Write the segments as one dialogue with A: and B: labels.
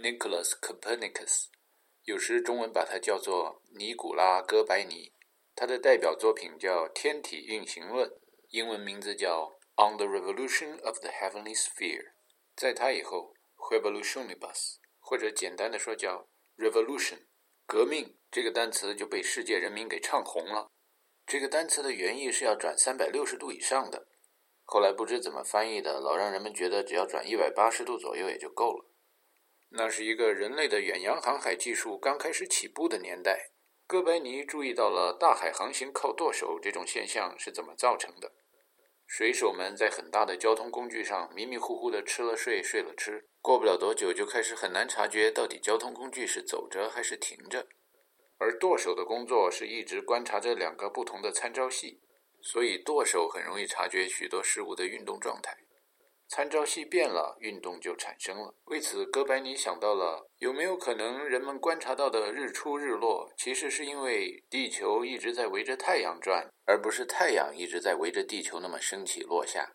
A: Nicholas Copernicus，有时中文把它叫做尼古拉·哥白尼。他的代表作品叫《天体运行论》，英文名字叫《On the Revolution of the Heavenly Sphere》。在他以后，Revolutionibus，或者简单的说叫 Revolution，革命这个单词就被世界人民给唱红了。这个单词的原意是要转三百六十度以上的，后来不知怎么翻译的，老让人们觉得只要转一百八十度左右也就够了。那是一个人类的远洋航海技术刚开始起步的年代。哥白尼注意到了大海航行靠舵手这种现象是怎么造成的。水手们在很大的交通工具上迷迷糊糊地吃了睡，睡了吃，过不了多久就开始很难察觉到底交通工具是走着还是停着。而舵手的工作是一直观察着两个不同的参照系，所以舵手很容易察觉许多事物的运动状态。参照系变了，运动就产生了。为此，哥白尼想到了有没有可能人们观察到的日出日落，其实是因为地球一直在围着太阳转，而不是太阳一直在围着地球那么升起落下。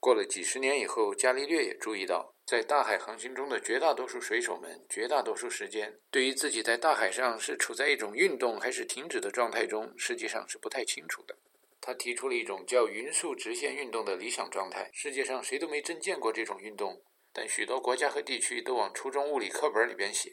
A: 过了几十年以后，伽利略也注意到，在大海航行中的绝大多数水手们，绝大多数时间对于自己在大海上是处在一种运动还是停止的状态中，实际上是不太清楚的。他提出了一种叫匀速直线运动的理想状态。世界上谁都没真见过这种运动，但许多国家和地区都往初中物理课本里边写。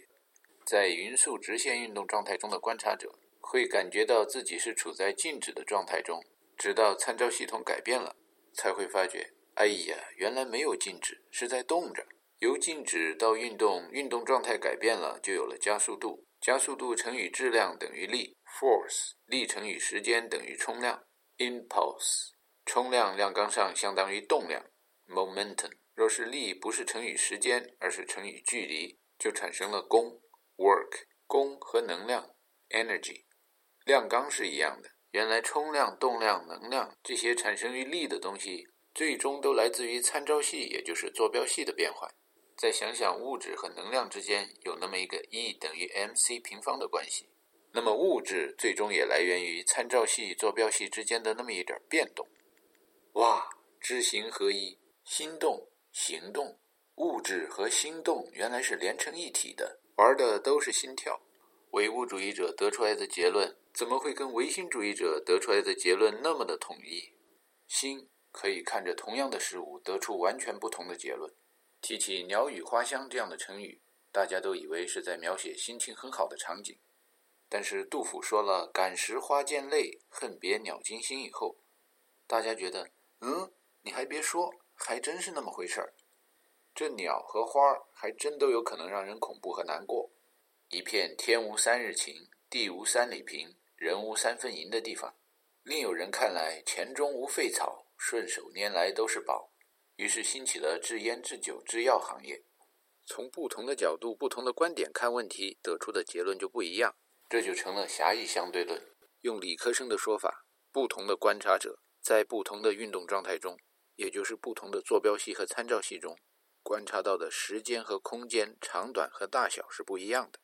A: 在匀速直线运动状态中的观察者会感觉到自己是处在静止的状态中，直到参照系统改变了，才会发觉，哎呀，原来没有静止，是在动着。由静止到运动，运动状态改变了，就有了加速度。加速度乘以质量等于力，force，力乘以时间等于冲量。Impulse，冲量量纲上相当于动量，momentum。若是力不是乘以时间，而是乘以距离，就产生了功，work。功和能量，energy。量纲是一样的。原来冲量、动量、能量这些产生于力的东西，最终都来自于参照系，也就是坐标系的变换。再想想物质和能量之间有那么一个 E 等于 mc 平方的关系。那么物质最终也来源于参照系与、坐标系之间的那么一点变动。哇，知行合一，心动、行动，物质和心动原来是连成一体的，玩的都是心跳。唯物主义者得出来的结论，怎么会跟唯心主义者得出来的结论那么的统一？心可以看着同样的事物得出完全不同的结论。提起“鸟语花香”这样的成语，大家都以为是在描写心情很好的场景。但是杜甫说了“感时花溅泪，恨别鸟惊心”以后，大家觉得，嗯，你还别说，还真是那么回事儿。这鸟和花儿还真都有可能让人恐怖和难过。一片天无三日晴，地无三里平，人无三分银的地方，另有人看来钱中无废草，顺手拈来都是宝，于是兴起了制烟、制酒、制药行业。从不同的角度、不同的观点看问题，得出的结论就不一样。这就成了狭义相对论。用理科生的说法，不同的观察者在不同的运动状态中，也就是不同的坐标系和参照系中，观察到的时间和空间长短和大小是不一样的。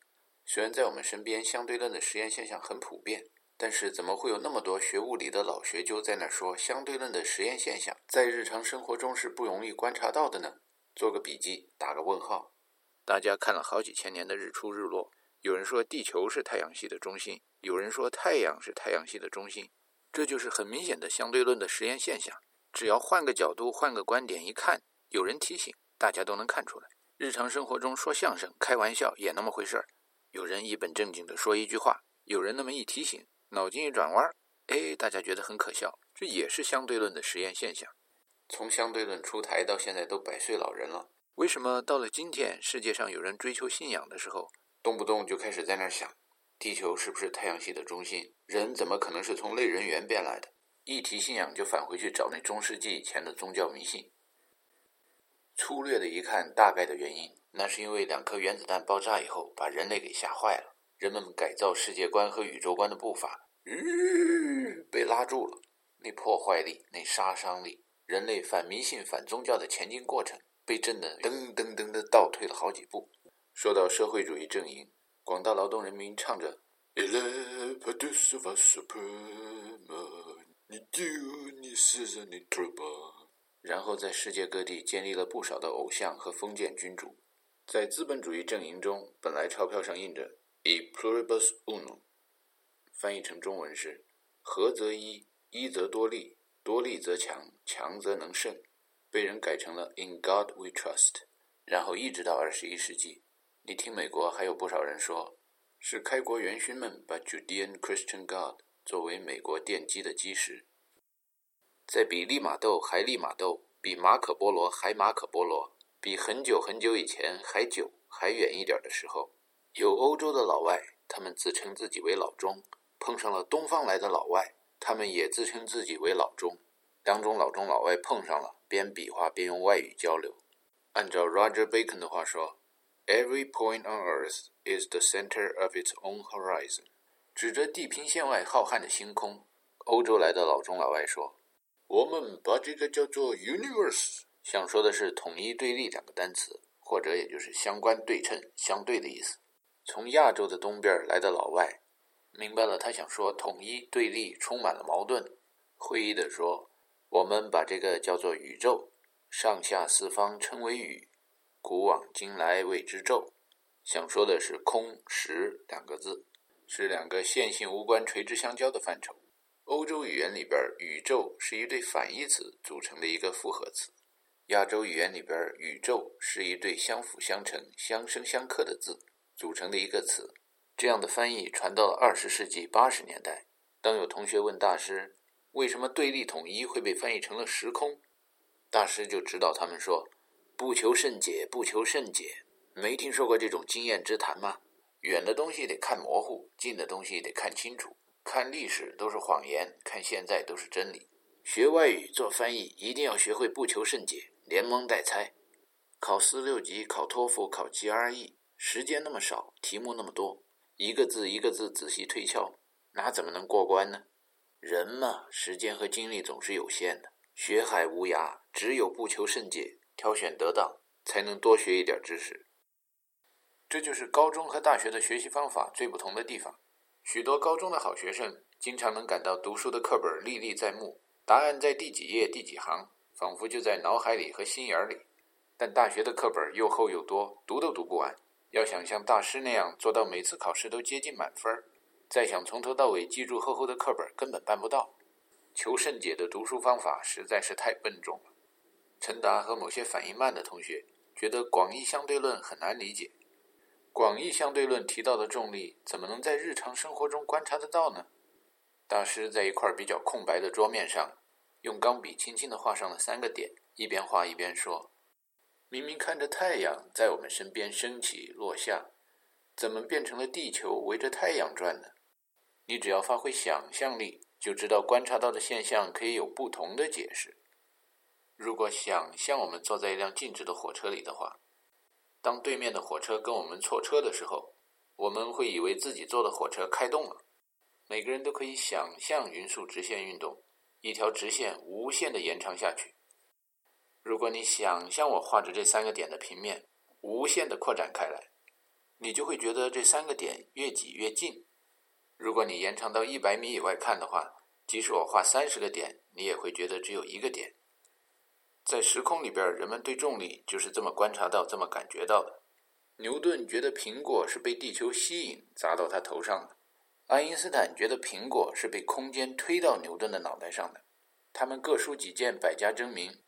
A: 虽然在我们身边相对论的实验现象很普遍，但是怎么会有那么多学物理的老学究在那说相对论的实验现象在日常生活中是不容易观察到的呢？做个笔记，打个问号。大家看了好几千年的日出日落。有人说地球是太阳系的中心，有人说太阳是太阳系的中心，这就是很明显的相对论的实验现象。只要换个角度、换个观点一看，有人提醒，大家都能看出来。日常生活中说相声、开玩笑也那么回事儿。有人一本正经地说一句话，有人那么一提醒，脑筋一转弯，哎，大家觉得很可笑。这也是相对论的实验现象。从相对论出台到现在都百岁老人了，为什么到了今天，世界上有人追求信仰的时候？动不动就开始在那儿想，地球是不是太阳系的中心？人怎么可能是从类人猿变来的？一提信仰就返回去找那中世纪以前的宗教迷信。粗略的一看，大概的原因，那是因为两颗原子弹爆炸以后，把人类给吓坏了，人们改造世界观和宇宙观的步伐，吁，被拉住了。那破坏力，那杀伤力，人类反迷信、反宗教的前进过程，被震得噔噔噔的倒退了好几步。说到社会主义阵营，广大劳动人民唱着，然后在世界各地建立了不少的偶像和封建君主，在资本主义阵营中，本来钞票上印着 “e pluribus unum”，翻译成中文是“合则一，一则多利，多利则强，强则能胜”，被人改成了 “in God we trust”。然后一直到二十一世纪，你听美国还有不少人说，是开国元勋们把 Judean Christian God 作为美国奠基的基石。在比利马窦还利马窦，比马可波罗还马可波罗。比很久很久以前还久还远一点的时候，有欧洲的老外，他们自称自己为老中；碰上了东方来的老外，他们也自称自己为老中。当中老中老外碰上了，边比划边用外语交流。按照 Roger Bacon 的话说，“Every point on Earth is the center of its own horizon。”指着地平线外浩瀚的星空，欧洲来的老中老外说：“我们把这个叫做 Universe。”想说的是“统一对立”两个单词，或者也就是相关、对称、相对的意思。从亚洲的东边来的老外明白了，他想说统一对立充满了矛盾。会意地说：“我们把这个叫做宇宙，上下四方称为宇，古往今来谓之宙。”想说的是“空实”两个字，是两个线性无关、垂直相交的范畴。欧洲语言里边，“宇宙”是一对反义词组成的一个复合词。亚洲语言里边，“宇宙”是一对相辅相成、相生相克的字组成的一个词。这样的翻译传到了二十世纪八十年代。当有同学问大师，为什么对立统一会被翻译成了时空，大师就指导他们说：“不求甚解，不求甚解，没听说过这种经验之谈吗？远的东西得看模糊，近的东西得看清楚。看历史都是谎言，看现在都是真理。学外语做翻译，一定要学会不求甚解。”连蒙带猜，考四六级、考托福、考 GRE，时间那么少，题目那么多，一个字一个字仔细推敲，哪怎么能过关呢？人嘛，时间和精力总是有限的，学海无涯，只有不求甚解，挑选得当，才能多学一点知识。这就是高中和大学的学习方法最不同的地方。许多高中的好学生经常能感到读书的课本历历在目，答案在第几页、第几行。仿佛就在脑海里和心眼里，但大学的课本又厚又多，读都读不完。要想像大师那样做到每次考试都接近满分儿，再想从头到尾记住厚厚的课本，根本办不到。求甚解的读书方法实在是太笨重了。陈达和某些反应慢的同学觉得广义相对论很难理解。广义相对论提到的重力，怎么能在日常生活中观察得到呢？大师在一块比较空白的桌面上。用钢笔轻轻地画上了三个点，一边画一边说：“明明看着太阳在我们身边升起落下，怎么变成了地球围着太阳转呢？你只要发挥想象力，就知道观察到的现象可以有不同的解释。如果想象我们坐在一辆静止的火车里的话，当对面的火车跟我们错车的时候，我们会以为自己坐的火车开动了。每个人都可以想象匀速直线运动。”一条直线无限的延长下去。如果你想象我画着这三个点的平面无限的扩展开来，你就会觉得这三个点越挤越近。如果你延长到一百米以外看的话，即使我画三十个点，你也会觉得只有一个点。在时空里边，人们对重力就是这么观察到、这么感觉到的。牛顿觉得苹果是被地球吸引砸到他头上的。爱因斯坦觉得苹果是被空间推到牛顿的脑袋上的，他们各抒己见，百家争鸣。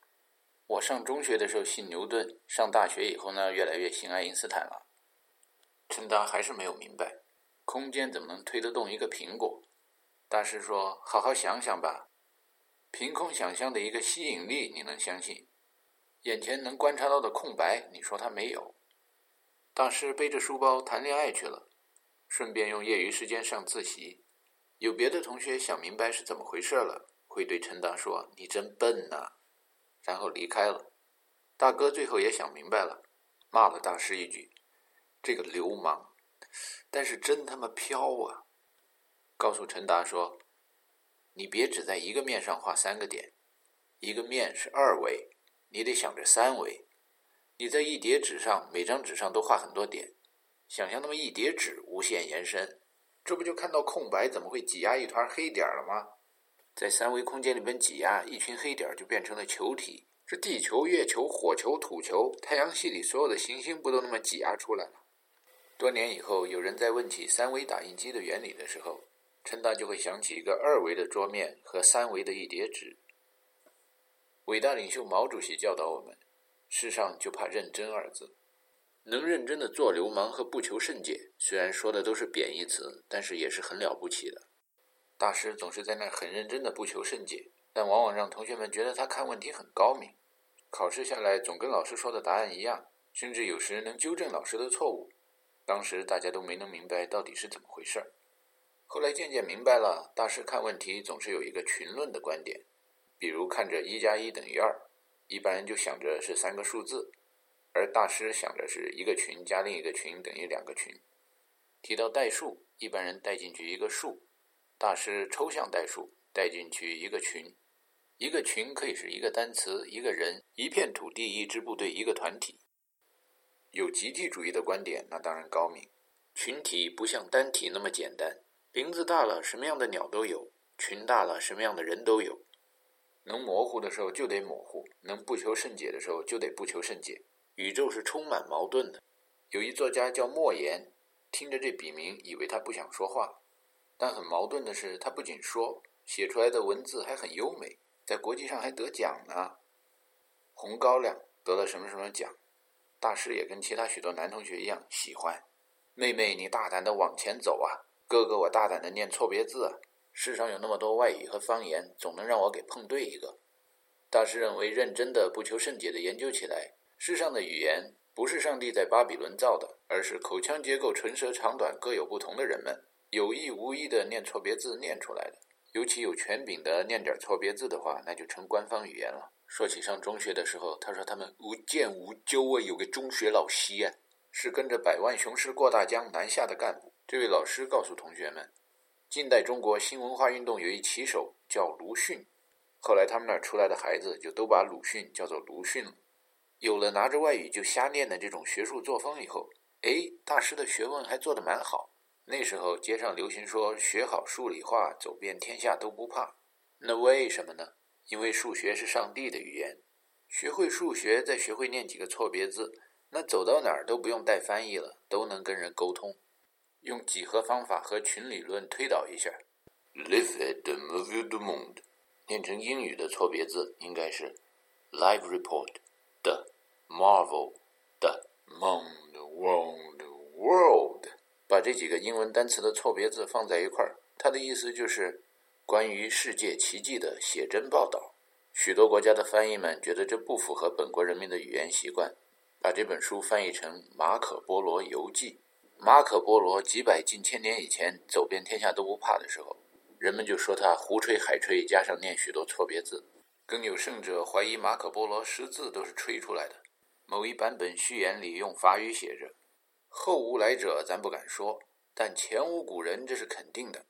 A: 我上中学的时候信牛顿，上大学以后呢，越来越信爱因斯坦了。陈达还是没有明白，空间怎么能推得动一个苹果？大师说：“好好想想吧，凭空想象的一个吸引力，你能相信？眼前能观察到的空白，你说他没有？”大师背着书包谈恋爱去了。顺便用业余时间上自习，有别的同学想明白是怎么回事了，会对陈达说：“你真笨呐！”然后离开了。大哥最后也想明白了，骂了大师一句：“这个流氓！”但是真他妈飘啊！告诉陈达说：“你别只在一个面上画三个点，一个面是二维，你得想着三维。你在一叠纸上，每张纸上都画很多点。”想象那么一叠纸无限延伸，这不就看到空白？怎么会挤压一团黑点了吗？在三维空间里边挤压一群黑点，就变成了球体，这地球、月球、火球、土球，太阳系里所有的行星不都那么挤压出来了？多年以后，有人在问起三维打印机的原理的时候，陈达就会想起一个二维的桌面和三维的一叠纸。伟大领袖毛主席教导我们：世上就怕认真二字。能认真的做流氓和不求甚解，虽然说的都是贬义词，但是也是很了不起的。大师总是在那很认真的不求甚解。但往往让同学们觉得他看问题很高明，考试下来总跟老师说的答案一样，甚至有时能纠正老师的错误。当时大家都没能明白到底是怎么回事儿。后来渐渐明白了，大师看问题总是有一个群论的观点。比如看着一加一等于二，一般人就想着是三个数字，而大师想着是一个群加另一个群等于两个群。提到代数，一般人带进去一个数，大师抽象代数带进去一个群。一个群可以是一个单词、一个人、一片土地、一支部队、一个团体。有集体主义的观点，那当然高明。群体不像单体那么简单，林子大了，什么样的鸟都有；群大了，什么样的人都有。能模糊的时候就得模糊，能不求甚解的时候就得不求甚解。宇宙是充满矛盾的。有一作家叫莫言，听着这笔名，以为他不想说话，但很矛盾的是，他不仅说，写出来的文字还很优美。在国际上还得奖呢，红高粱得了什么什么奖，大师也跟其他许多男同学一样喜欢。妹妹，你大胆的往前走啊！哥哥，我大胆的念错别字啊！世上有那么多外语和方言，总能让我给碰对一个。大师认为，认真的、不求甚解的研究起来，世上的语言不是上帝在巴比伦造的，而是口腔结构、唇舌长短各有不同的人们有意无意的念错别字念出来的。尤其有权柄的念点错别字的话，那就成官方语言了。说起上中学的时候，他说他们无见无究啊，有个中学老师啊，是跟着百万雄师过大江南下的干部。这位老师告诉同学们，近代中国新文化运动有一旗手叫鲁迅，后来他们那儿出来的孩子就都把鲁迅叫做鲁迅了。有了拿着外语就瞎念的这种学术作风以后，哎，大师的学问还做得蛮好。那时候街上流行说学好数理化，走遍天下都不怕。那为什么呢？因为数学是上帝的语言，学会数学再学会念几个错别字，那走到哪儿都不用带翻译了，都能跟人沟通。用几何方法和群理论推导一下，Live it, move the monde。念成英语的错别字应该是 Live report 的 Marvel 的 Monde World World。把这几个英文单词的错别字放在一块儿，它的意思就是关于世界奇迹的写真报道。许多国家的翻译们觉得这不符合本国人民的语言习惯，把这本书翻译成《马可·波罗游记》。马可·波罗几百近千年以前走遍天下都不怕的时候，人们就说他胡吹海吹，加上念许多错别字。更有甚者怀疑马可·波罗识字都是吹出来的。某一版本序言里用法语写着。后无来者，咱不敢说，但前无古人，这是肯定的。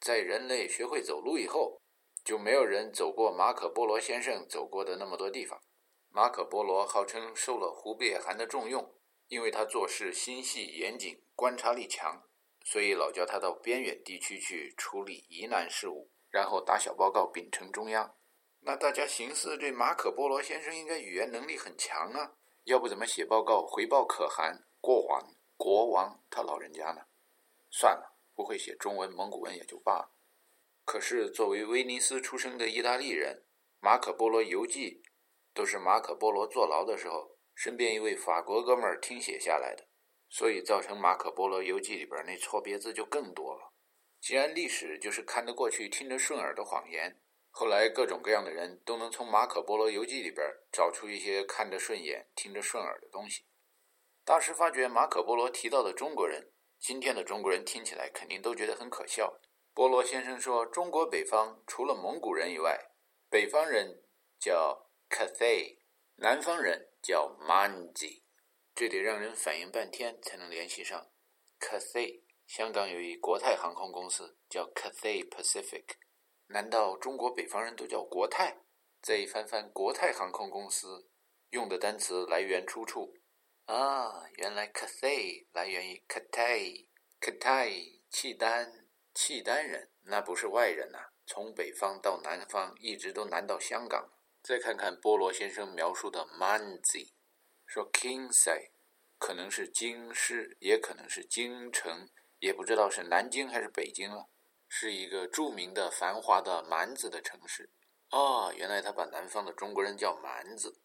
A: 在人类学会走路以后，就没有人走过马可·波罗先生走过的那么多地方。马可·波罗号称受了忽必烈汗的重用，因为他做事心细严谨，观察力强，所以老叫他到边远地区去处理疑难事务，然后打小报告禀呈中央。那大家寻思，这马可·波罗先生应该语言能力很强啊，要不怎么写报告回报可汗、过往？国王他老人家呢？算了，不会写中文、蒙古文也就罢了。可是作为威尼斯出生的意大利人，《马可·波罗游记》都是马可·波罗坐牢的时候，身边一位法国哥们儿听写下来的，所以造成《马可·波罗游记》里边那错别字就更多了。既然历史就是看得过去、听着顺耳的谎言，后来各种各样的人都能从《马可·波罗游记》里边找出一些看着顺眼、听着顺耳的东西。大师发觉马可·波罗提到的中国人，今天的中国人听起来肯定都觉得很可笑。波罗先生说，中国北方除了蒙古人以外，北方人叫 Cathay，南方人叫 Manji，这得让人反应半天才能联系上。Cathay，香港有一国泰航空公司叫 Cathay Pacific，难道中国北方人都叫国泰？再一翻翻国泰航空公司用的单词来源出处。啊，原来 Cathay 来源于 Catay，Catay 契丹，契丹人那不是外人呐，从北方到南方，一直都南到香港。再看看波罗先生描述的 “manzi”，说 “kingsay”，可能是京师，也可能是京城，也不知道是南京还是北京了，是一个著名的繁华的蛮子的城市。啊，原来他把南方的中国人叫蛮子。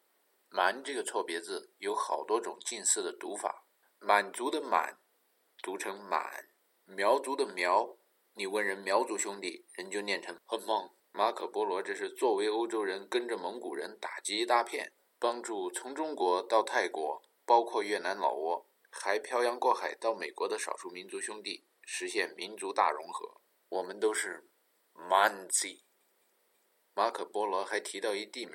A: 蛮这个错别字有好多种近似的读法，满族的满读成满，苗族的苗，你问人苗族兄弟，人就念成很梦。马可波罗这是作为欧洲人跟着蒙古人打击一大片，帮助从中国到泰国，包括越南、老挝，还漂洋过海到美国的少数民族兄弟实现民族大融合。我们都是 Manzi。马可波罗还提到一地名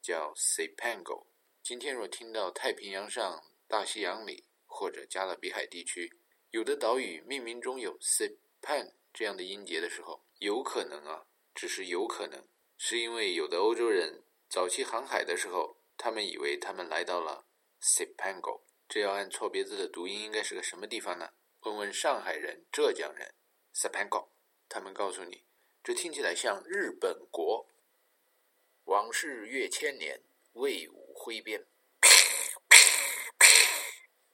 A: 叫 Sepango。今天若听到太平洋上、大西洋里或者加勒比海地区有的岛屿命名中有 Sepan 这样的音节的时候，有可能啊。只是有可能，是因为有的欧洲人早期航海的时候，他们以为他们来到了 Sipango 这要按错别字的读音，应该是个什么地方呢？问问上海人、浙江人，Sipango，他们告诉你，这听起来像日本国。往事越千年，魏武挥鞭，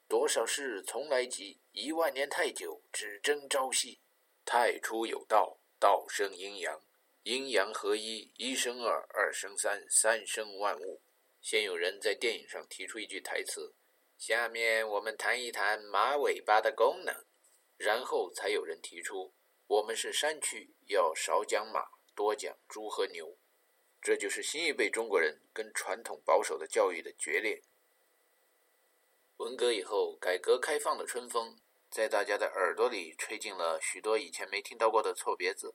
A: 多少事从来急，一万年太久，只争朝夕。太初有道，道生阴阳。阴阳合一，一生二，二生三，三生万物。先有人在电影上提出一句台词：“下面我们谈一谈马尾巴的功能。”然后才有人提出：“我们是山区，要少讲马，多讲猪和牛。”这就是新一辈中国人跟传统保守的教育的决裂。文革以后，改革开放的春风在大家的耳朵里吹进了许多以前没听到过的错别字。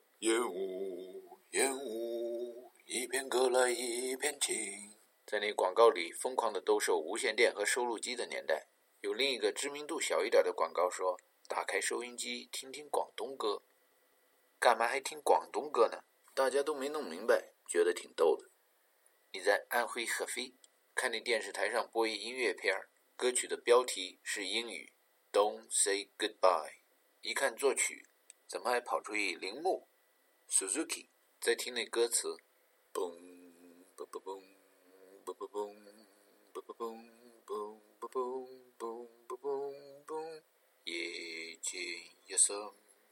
A: 烟雾一片歌来一片情，在那广告里疯狂的兜售无线电和收录机的年代，有另一个知名度小一点的广告说：“打开收音机，听听广东歌。”干嘛还听广东歌呢？大家都没弄明白，觉得挺逗的。你在安徽合肥看那电视台上播一音乐片儿，歌曲的标题是英语，“Don't say goodbye”，一看作曲，怎么还跑出一铃木，Suzuki？再听那歌词，嘣嘣嘣嘣嘣嘣嘣嘣嘣嘣嘣嘣嘣嘣嘣嘣，夜渐一深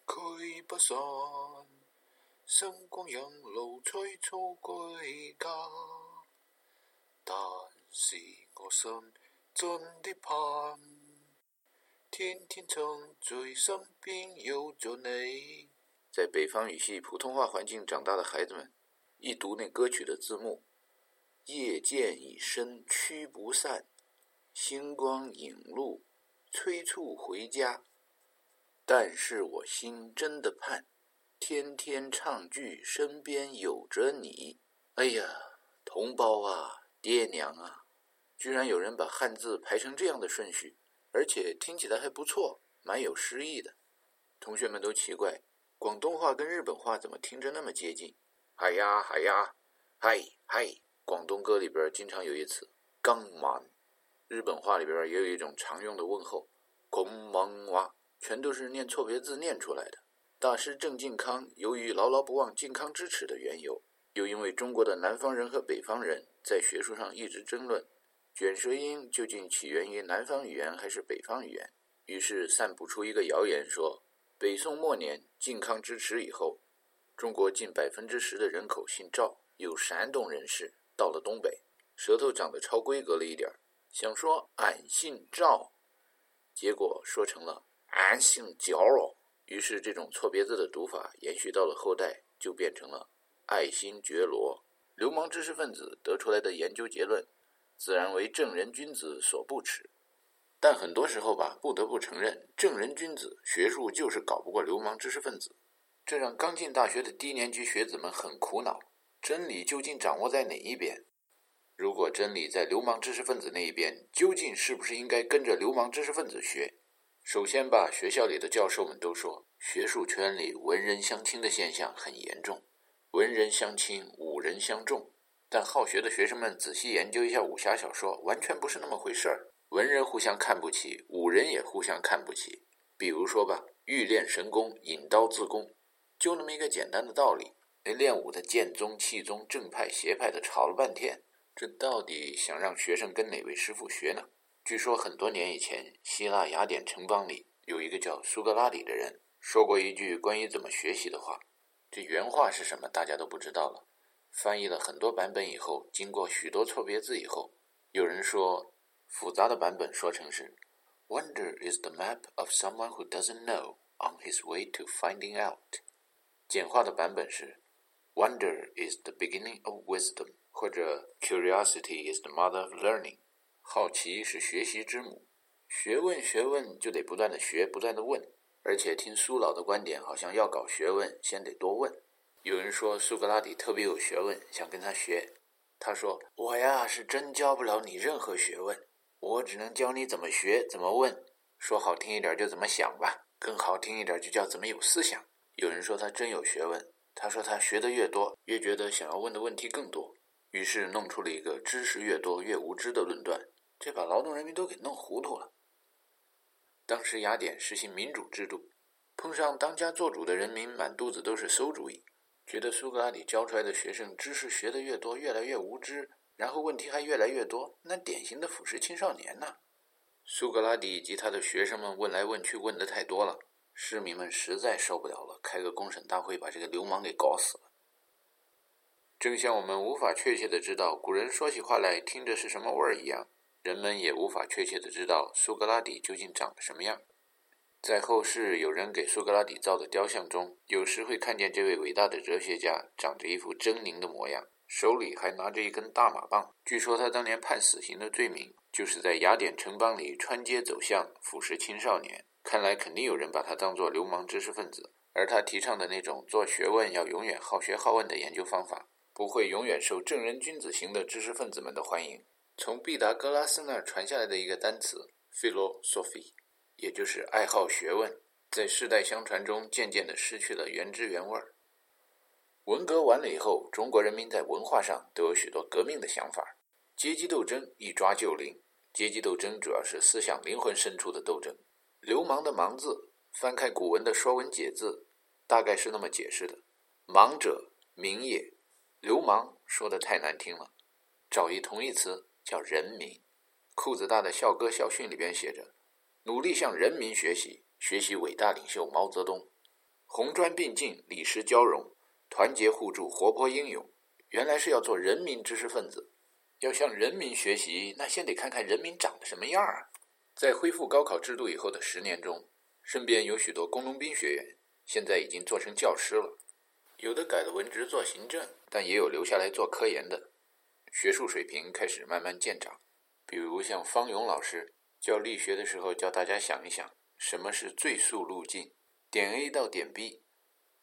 A: 驱不散，星光引路催促归家。但是我心真的盼，天天常在身边有着你。在北方语系普通话环境长大的孩子们，一读那歌曲的字幕，“夜渐已深驱不散，星光引路催促回家。”但是我心真的盼，天天唱剧身边有着你。哎呀，同胞啊，爹娘啊，居然有人把汉字排成这样的顺序，而且听起来还不错，蛮有诗意的。同学们都奇怪。广东话跟日本话怎么听着那么接近？嗨呀嗨呀，嗨嗨！广东歌里边经常有一词“刚满”，日本话里边也有一种常用的问候“空蒙哇”，全都是念错别字念出来的。大师郑靖康由于牢牢不忘靖康之耻的缘由，又因为中国的南方人和北方人在学术上一直争论卷舌音究竟起源于南方语言还是北方语言，于是散布出一个谣言说。北宋末年，靖康之耻以后，中国近百分之十的人口姓赵，有山东人士到了东北，舌头长得超规格了一点儿想说俺姓赵，结果说成了俺姓焦。于是这种错别字的读法延续到了后代，就变成了爱新觉罗。流氓知识分子得出来的研究结论，自然为正人君子所不齿。但很多时候吧，不得不承认，正人君子学术就是搞不过流氓知识分子，这让刚进大学的低年级学子们很苦恼。真理究竟掌握在哪一边？如果真理在流氓知识分子那一边，究竟是不是应该跟着流氓知识分子学？首先吧，学校里的教授们都说，学术圈里文人相轻的现象很严重，文人相轻，武人相重。但好学的学生们仔细研究一下武侠小说，完全不是那么回事儿。文人互相看不起，武人也互相看不起。比如说吧，欲练神功，引刀自宫，就那么一个简单的道理。那练武的剑宗、气宗、正派、邪派的吵了半天，这到底想让学生跟哪位师傅学呢？据说很多年以前，希腊雅典城邦里有一个叫苏格拉底的人，说过一句关于怎么学习的话。这原话是什么？大家都不知道了。翻译了很多版本以后，经过许多错别字以后，有人说，复杂的版本说成是：“Wonder is the map of someone who doesn't know on his way to finding out。”简化的版本是：“Wonder is the beginning of wisdom。”或者 “Curiosity is the mother of learning。”好奇是学习之母。学问，学问就得不断的学，不断的问。而且听苏老的观点，好像要搞学问，先得多问。有人说苏格拉底特别有学问，想跟他学。他说：“我呀，是真教不了你任何学问，我只能教你怎么学，怎么问。说好听一点就怎么想吧，更好听一点就叫怎么有思想。”有人说他真有学问。他说他学的越多，越觉得想要问的问题更多，于是弄出了一个“知识越多越无知”的论断，这把劳动人民都给弄糊涂了。当时雅典实行民主制度，碰上当家做主的人民满肚子都是馊主意，觉得苏格拉底教出来的学生知识学得越多，越来越无知，然后问题还越来越多，那典型的腐蚀青少年呐。苏格拉底以及他的学生们问来问去问的太多了，市民们实在受不了了，开个公审大会把这个流氓给搞死了。正像我们无法确切的知道古人说起话来听着是什么味儿一样。人们也无法确切的知道苏格拉底究竟长得什么样。在后世有人给苏格拉底造的雕像中，有时会看见这位伟大的哲学家长着一副狰狞的模样，手里还拿着一根大马棒。据说他当年判死刑的罪名，就是在雅典城邦里穿街走巷，腐蚀青少年。看来肯定有人把他当作流氓知识分子，而他提倡的那种做学问要永远好学好问的研究方法，不会永远受正人君子型的知识分子们的欢迎。从毕达哥拉斯那儿传下来的一个单词 “philosophy”，也就是爱好学问，在世代相传中渐渐地失去了原汁原味儿。文革完了以后，中国人民在文化上都有许多革命的想法，阶级斗争一抓就灵。阶级斗争主要是思想灵魂深处的斗争。流氓的“盲”字，翻开古文的《说文解字》，大概是那么解释的：“盲者，民也。”流氓说的太难听了，找一同义词。叫人民，裤子大的校歌校训里边写着：“努力向人民学习，学习伟大领袖毛泽东，红砖并进，理实交融，团结互助，活泼英勇。”原来是要做人民知识分子，要向人民学习，那先得看看人民长得什么样儿。在恢复高考制度以后的十年中，身边有许多工农兵学员，现在已经做成教师了，有的改了文职做行政，但也有留下来做科研的。学术水平开始慢慢见长，比如像方勇老师教力学的时候，教大家想一想，什么是最速路径？点 A 到点 B，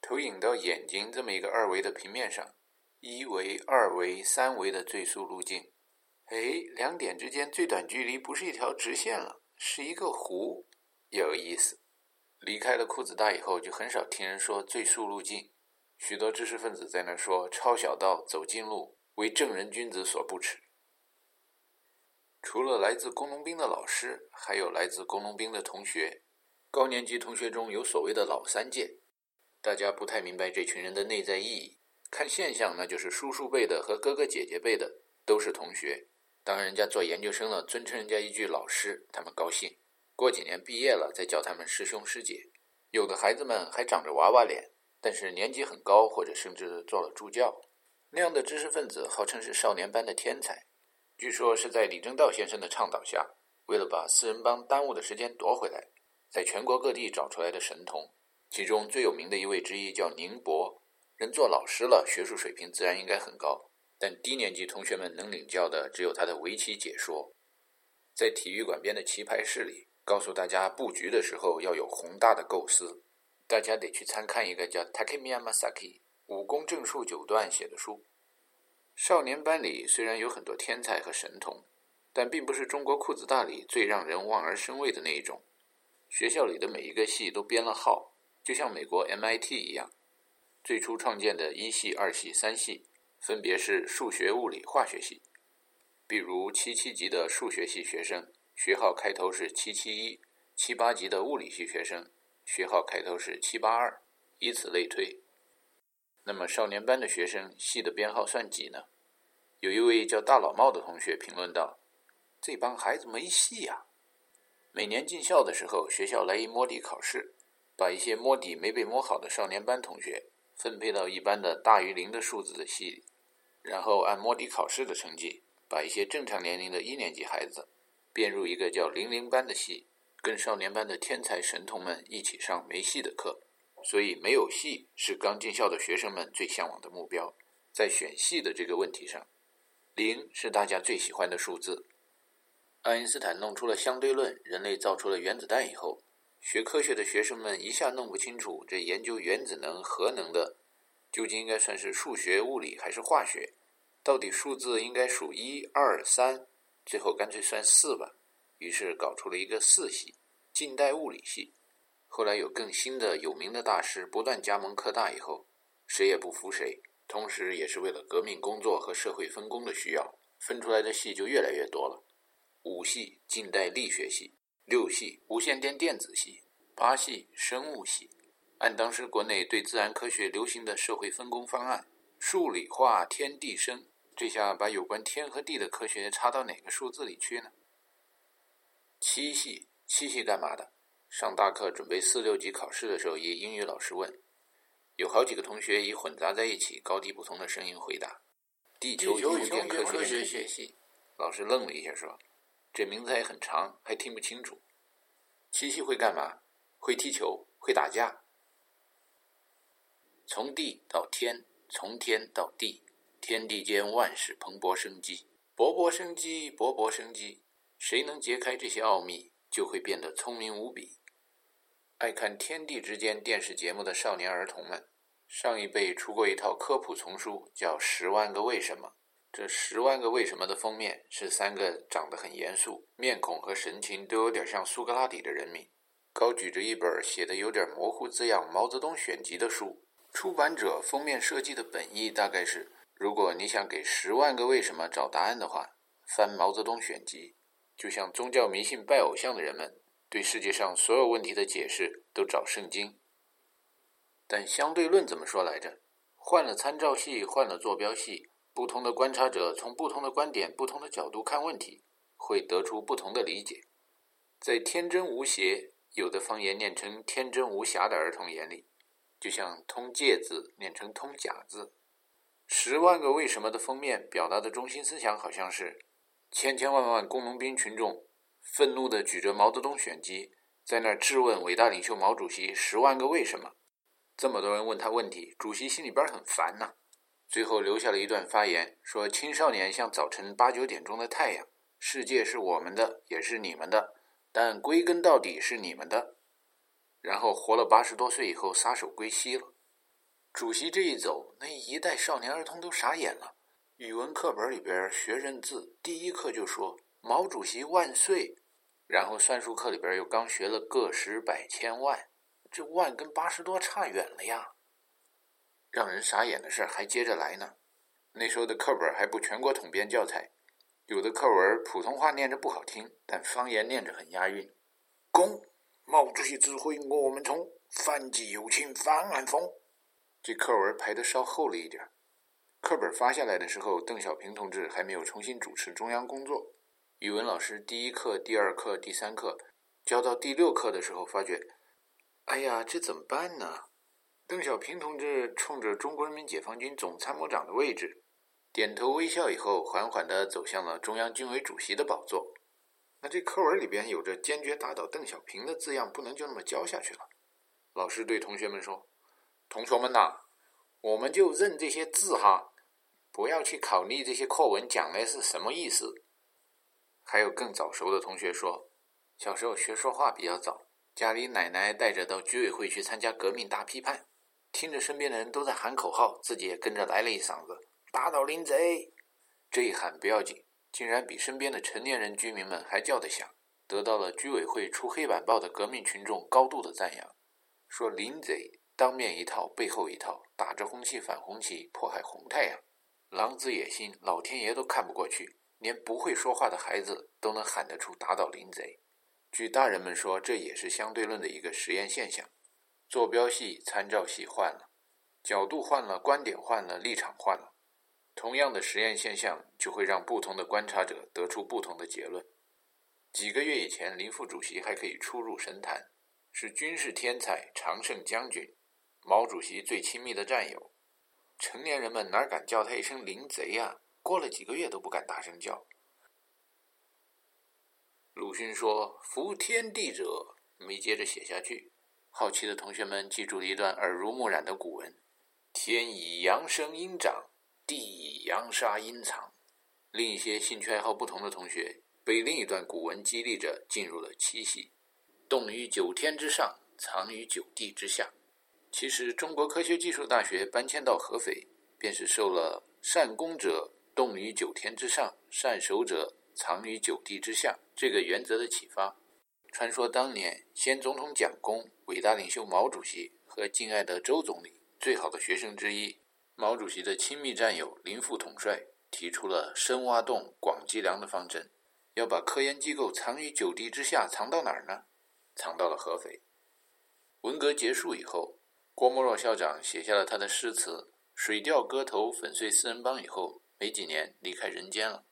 A: 投影到眼睛这么一个二维的平面上，一维、二维、三维的最速路径。哎，两点之间最短距离不是一条直线了，是一个弧，有意思。离开了裤子大以后，就很少听人说最速路径，许多知识分子在那说抄小道、走近路。为正人君子所不齿。除了来自工农兵的老师，还有来自工农兵的同学。高年级同学中有所谓的老三届，大家不太明白这群人的内在意义。看现象，那就是叔叔辈的和哥哥姐姐辈的都是同学。当人家做研究生了，尊称人家一句老师，他们高兴。过几年毕业了，再叫他们师兄师姐。有的孩子们还长着娃娃脸，但是年纪很高，或者甚至做了助教。那样的知识分子号称是少年班的天才，据说是在李政道先生的倡导下，为了把四人帮耽误的时间夺回来，在全国各地找出来的神童。其中最有名的一位之一叫宁波，人做老师了，学术水平自然应该很高，但低年级同学们能领教的只有他的围棋解说。在体育馆边的棋牌室里，告诉大家布局的时候要有宏大的构思，大家得去参看一个叫 Takemiya Masaki。武功正数九段写的书，少年班里虽然有很多天才和神童，但并不是中国裤子大里最让人望而生畏的那一种。学校里的每一个系都编了号，就像美国 MIT 一样，最初创建的一系、二系、三系，分别是数学、物理、化学系。比如七七级的数学系学生，学号开头是七七一；七八级的物理系学生，学号开头是七八二，以此类推。那么少年班的学生系的编号算几呢？有一位叫大老帽的同学评论道：“这帮孩子没戏呀！每年进校的时候，学校来一摸底考试，把一些摸底没被摸好的少年班同学分配到一般的大于零的数字的系里，然后按摸底考试的成绩，把一些正常年龄的一年级孩子编入一个叫零零班的系，跟少年班的天才神童们一起上没戏的课。所以，没有戏是刚进校的学生们最向往的目标。在选系的这个问题上。零是大家最喜欢的数字。爱因斯坦弄出了相对论，人类造出了原子弹以后，学科学的学生们一下弄不清楚，这研究原子能、核能的，究竟应该算是数学、物理还是化学？到底数字应该数一、二、三，最后干脆算四吧。于是搞出了一个四系——近代物理系。后来有更新的有名的大师不断加盟科大以后，谁也不服谁。同时，也是为了革命工作和社会分工的需要，分出来的系就越来越多了。五系近代力学系，六系无线电电子系，八系生物系。按当时国内对自然科学流行的社会分工方案，数理化天地生，这下把有关天和地的科学插到哪个数字里去呢？七系，七系干嘛的？上大课准备四六级考试的时候，一英语老师问。有好几个同学以混杂在一起、高低不同的声音回答：“地球有点科学学系。”老师愣了一下，说：“这名字还很长，还听不清楚。”七夕会干嘛？会踢球，会打架。从地到天，从天到地，天地间万事蓬勃生机，勃勃生机，勃勃生机。谁能揭开这些奥秘，就会变得聪明无比。爱看天地之间电视节目的少年儿童们，上一辈出过一套科普丛书，叫《十万个为什么》。这十万个为什么的封面是三个长得很严肃、面孔和神情都有点像苏格拉底的人名，高举着一本写的有点模糊字样《毛泽东选集》的书。出版者封面设计的本意大概是：如果你想给十万个为什么找答案的话，翻《毛泽东选集》，就像宗教迷信拜偶像的人们。对世界上所有问题的解释都找圣经，但相对论怎么说来着？换了参照系，换了坐标系，不同的观察者从不同的观点、不同的角度看问题，会得出不同的理解。在天真无邪，有的方言念成天真无瑕的儿童眼里，就像通介字念成通假字。十万个为什么的封面表达的中心思想好像是：千千万万工农兵群众。愤怒地举着毛泽东选集，在那儿质问伟大领袖毛主席十万个为什么。这么多人问他问题，主席心里边很烦呐。最后留下了一段发言，说：“青少年像早晨八九点钟的太阳，世界是我们的，也是你们的，但归根到底是你们的。”然后活了八十多岁以后撒手归西了。主席这一走，那一代少年儿童都傻眼了。语文课本里边学认字，第一课就说。毛主席万岁！然后算术课里边又刚学了个十百千万，这万跟八十多差远了呀！让人傻眼的事儿还接着来呢。那时候的课本还不全国统编教材，有的课文普通话念着不好听，但方言念着很押韵。公，毛主席指挥我们冲，反击右倾翻案风。这课文排的稍厚了一点。课本发下来的时候，邓小平同志还没有重新主持中央工作。语文老师第一课、第二课、第三课教到第六课的时候，发觉，哎呀，这怎么办呢？邓小平同志冲着中国人民解放军总参谋长的位置，点头微笑以后，缓缓地走向了中央军委主席的宝座。那这课文里边有着坚决打倒邓小平的字样，不能就那么教下去了。老师对同学们说：“同学们呐，我们就认这些字哈，不要去考虑这些课文讲的是什么意思。”还有更早熟的同学说，小时候学说话比较早，家里奶奶带着到居委会去参加革命大批判，听着身边的人都在喊口号，自己也跟着来了一嗓子“打倒林贼”。这一喊不要紧，竟然比身边的成年人居民们还叫得响，得到了居委会出黑板报的革命群众高度的赞扬，说林贼当面一套背后一套，打着红旗反红旗，迫害红太阳，狼子野心，老天爷都看不过去。连不会说话的孩子都能喊得出“打倒林贼”。据大人们说，这也是相对论的一个实验现象。坐标系、参照系换了，角度换了，观点换了，立场换了，同样的实验现象就会让不同的观察者得出不同的结论。几个月以前，林副主席还可以出入神坛，是军事天才、常胜将军，毛主席最亲密的战友。成年人们哪敢叫他一声“林贼”呀？过了几个月都不敢大声叫。鲁迅说：“夫天地者。”没接着写下去。好奇的同学们记住了一段耳濡目染的古文：“天以阳生阴长，地以阳杀阴藏。”另一些兴趣爱好不同的同学被另一段古文激励着进入了七系：“动于九天之上，藏于九地之下。”其实，中国科学技术大学搬迁到合肥，便是受了“善攻者动于九天之上，善守者藏于九地之下”这个原则的启发。传说当年，先总统蒋公、伟大领袖毛主席和敬爱的周总理最好的学生之一，毛主席的亲密战友林副统帅提出了“深挖洞，广积粮”的方针，要把科研机构藏于九地之下，藏到哪儿呢？藏到了合肥。文革结束以后，郭沫若校长写下了他的诗词《水调歌头·粉碎四人帮》以后，没几年离开人间了。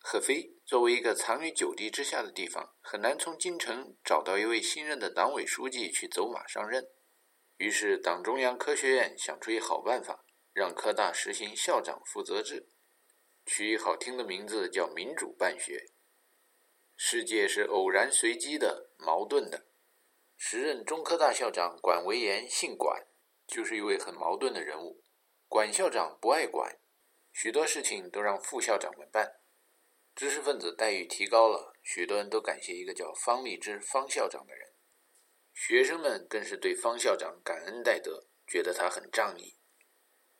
A: 合肥作为一个藏于九地之下的地方，很难从京城找到一位新任的党委书记去走马上任。于是，党中央科学院想出一好办法，让科大实行校长负责制，取一好听的名字叫“民主办学”。世界是偶然随机的、矛盾的。时任中科大校长管维言，姓管，就是一位很矛盾的人物。管校长不爱管，许多事情都让副校长们办。知识分子待遇提高了，许多人都感谢一个叫方励之方校长的人。学生们更是对方校长感恩戴德，觉得他很仗义。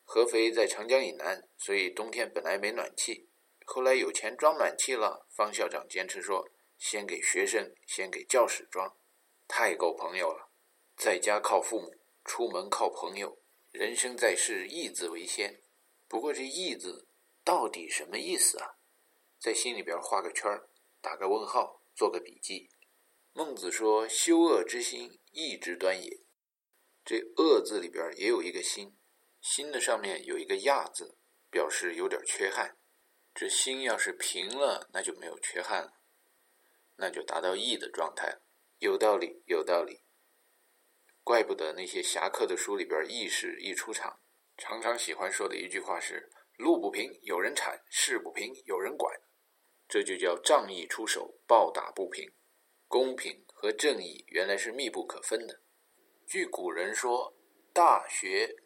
A: 合肥在长江以南，所以冬天本来没暖气，后来有钱装暖气了。方校长坚持说，先给学生，先给教室装，太够朋友了。在家靠父母，出门靠朋友，人生在世，义字为先。不过这义字到底什么意思啊？在心里边画个圈儿，打个问号，做个笔记。孟子说：“修恶之心，义之端也。”这“恶”字里边也有一个“心”，“心”的上面有一个“亚”字，表示有点缺憾。这心要是平了，那就没有缺憾了，那就达到义的状态。有道理，有道理。怪不得那些侠客的书里边，义士一出场，常常喜欢说的一句话是：“路不平有人铲，事不平有人管。”这就叫仗义出手，暴打不平。公平和正义原来是密不可分的。据古人说，大学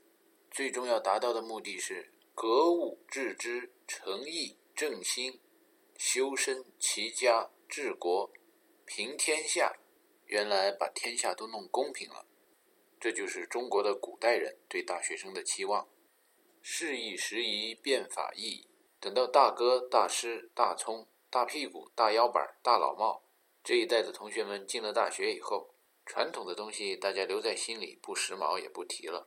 A: 最终要达到的目的是格物致知、诚意正心、修身齐家治国平天下。原来把天下都弄公平了，这就是中国的古代人对大学生的期望。事易时移，变法易。等到大哥、大师、大葱。大屁股、大腰板、大老帽，这一代的同学们进了大学以后，传统的东西大家留在心里，不时髦也不提了。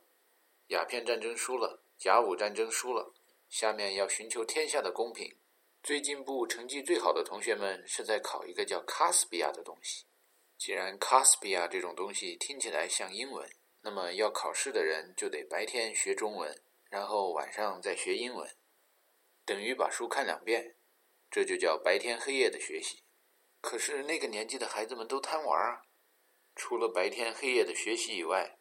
A: 鸦片战争输了，甲午战争输了，下面要寻求天下的公平。最进步、成绩最好的同学们是在考一个叫卡斯比亚的东西。既然卡斯比亚这种东西听起来像英文，那么要考试的人就得白天学中文，然后晚上再学英文，等于把书看两遍。这就叫白天黑夜的学习，可是那个年纪的孩子们都贪玩啊！除了白天黑夜的学习以外，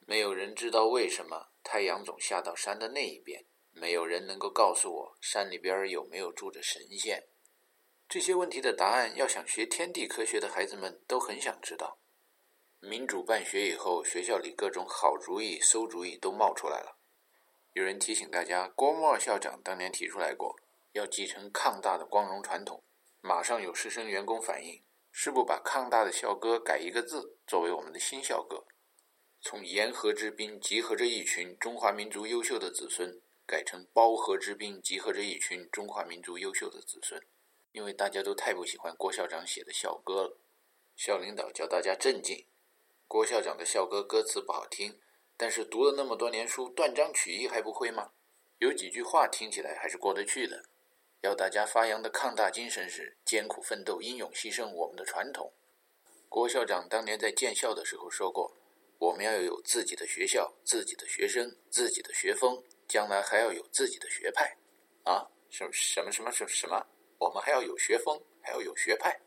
A: 没有人知道为什么太阳总下到山的那一边，没有人能够告诉我山里边有没有住着神仙。这些问题的答案，要想学天地科学的孩子们都很想知道。民主办学以后，学校里各种好主意、馊主意都冒出来了。有人提醒大家，郭沫校长当年提出来过。要继承抗大的光荣传统，马上有师生员工反映，是不把抗大的校歌改一个字，作为我们的新校歌，从沿河之滨集合着一群中华民族优秀的子孙，改成包河之滨集合着一群中华民族优秀的子孙，因为大家都太不喜欢郭校长写的校歌了。校领导叫大家镇静，郭校长的校歌歌词不好听，但是读了那么多年书，断章取义还不会吗？有几句话听起来还是过得去的。要大家发扬的抗大精神是艰苦奋斗、英勇牺牲，我们的传统。郭校长当年在建校的时候说过：“我们要有自己的学校、自己的学生、自己的学风，将来还要有自己的学派。啊，什什么什么什么什么？我们还要有学风，还要有学派。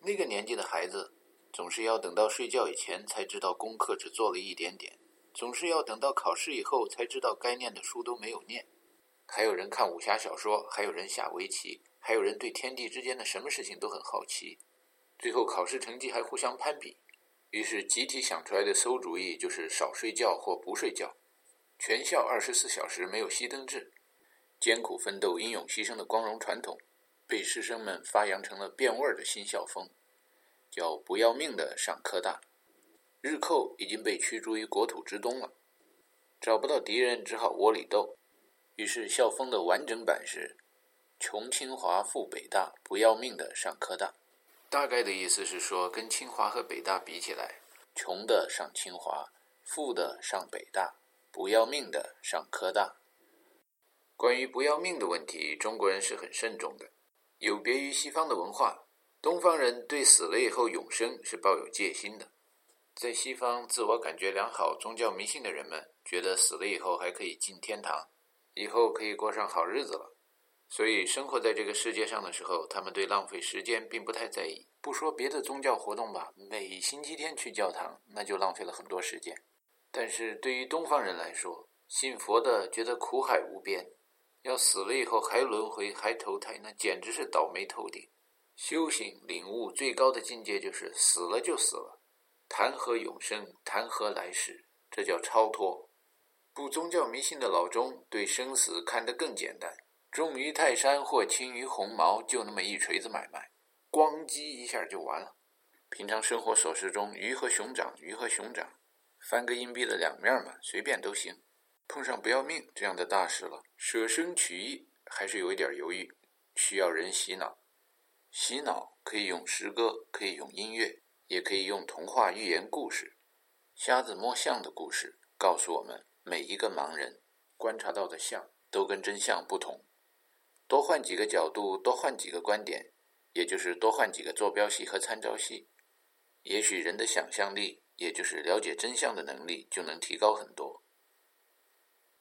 A: 那个年纪的孩子，总是要等到睡觉以前才知道功课只做了一点点，总是要等到考试以后才知道该念的书都没有念。还有人看武侠小说，还有人下围棋，还有人对天地之间的什么事情都很好奇。最后考试成绩还互相攀比。于是，集体想出来的馊主意就是少睡觉或不睡觉，全校二十四小时没有熄灯制，艰苦奋斗、英勇牺牲的光荣传统，被师生们发扬成了变味儿的新校风，叫不要命的上科大。日寇已经被驱逐于国土之东了，找不到敌人，只好窝里斗。于是，校风的完整版是：穷清华，富北大，不要命的上科大。大概的意思是说，跟清华和北大比起来，穷的上清华，富的上北大，不要命的上科大。关于不要命的问题，中国人是很慎重的。有别于西方的文化，东方人对死了以后永生是抱有戒心的。在西方，自我感觉良好、宗教迷信的人们觉得死了以后还可以进天堂，以后可以过上好日子了。所以，生活在这个世界上的时候，他们对浪费时间并不太在意。不说别的宗教活动吧，每星期天去教堂，那就浪费了很多时间。但是对于东方人来说，信佛的觉得苦海无边，要死了以后还轮回还投胎，那简直是倒霉透顶。修行领悟最高的境界就是死了就死了，谈何永生，谈何来世？这叫超脱。不宗教迷信的老钟对生死看得更简单。重于泰山或轻于鸿毛，就那么一锤子买卖，咣叽一下就完了。平常生活琐事中，鱼和熊掌，鱼和熊掌，翻个硬币的两面嘛，随便都行。碰上不要命这样的大事了，舍生取义还是有一点犹豫，需要人洗脑。洗脑可以用诗歌，可以用音乐，也可以用童话寓言故事。瞎子摸象的故事告诉我们，每一个盲人观察到的象都跟真相不同。多换几个角度，多换几个观点，也就是多换几个坐标系和参照系，也许人的想象力，也就是了解真相的能力，就能提高很多。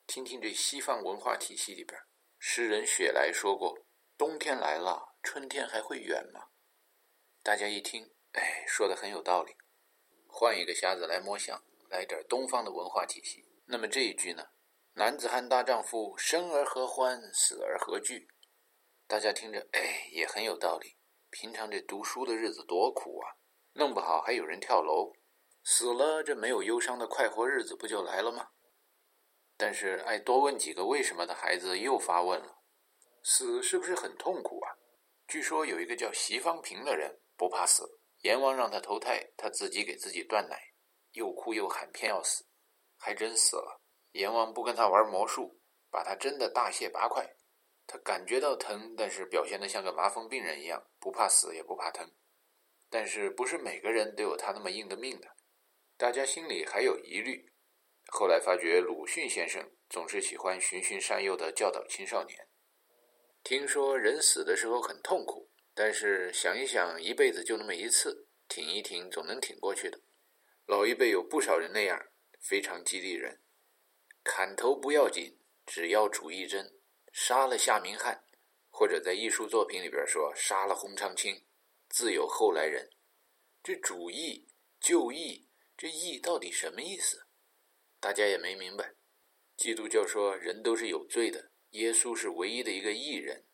A: 听听这西方文化体系里边，诗人雪莱说过：“冬天来了，春天还会远吗？”大家一听，哎，说的很有道理。换一个瞎子来摸象，来点东方的文化体系，那么这一句呢？男子汉大丈夫，生而何欢，死而何惧？大家听着，哎，也很有道理。平常这读书的日子多苦啊，弄不好还有人跳楼，死了这没有忧伤的快活日子不就来了吗？但是爱多问几个为什么的孩子又发问了：死是不是很痛苦啊？据说有一个叫席方平的人不怕死，阎王让他投胎，他自己给自己断奶，又哭又喊，偏要死，还真死了。阎王不跟他玩魔术，把他真的大卸八块。他感觉到疼，但是表现得像个麻风病人一样，不怕死也不怕疼。但是不是每个人都有他那么硬的命的？大家心里还有疑虑。后来发觉鲁迅先生总是喜欢循循善诱地教导青少年。听说人死的时候很痛苦，但是想一想，一辈子就那么一次，挺一挺总能挺过去的。老一辈有不少人那样，非常激励人。砍头不要紧，只要主义真。杀了夏明翰，或者在艺术作品里边说杀了洪长青，自有后来人。这主义、就义，这义到底什么意思？大家也没明白。基督教说人都是有罪的，耶稣是唯一的一个义人，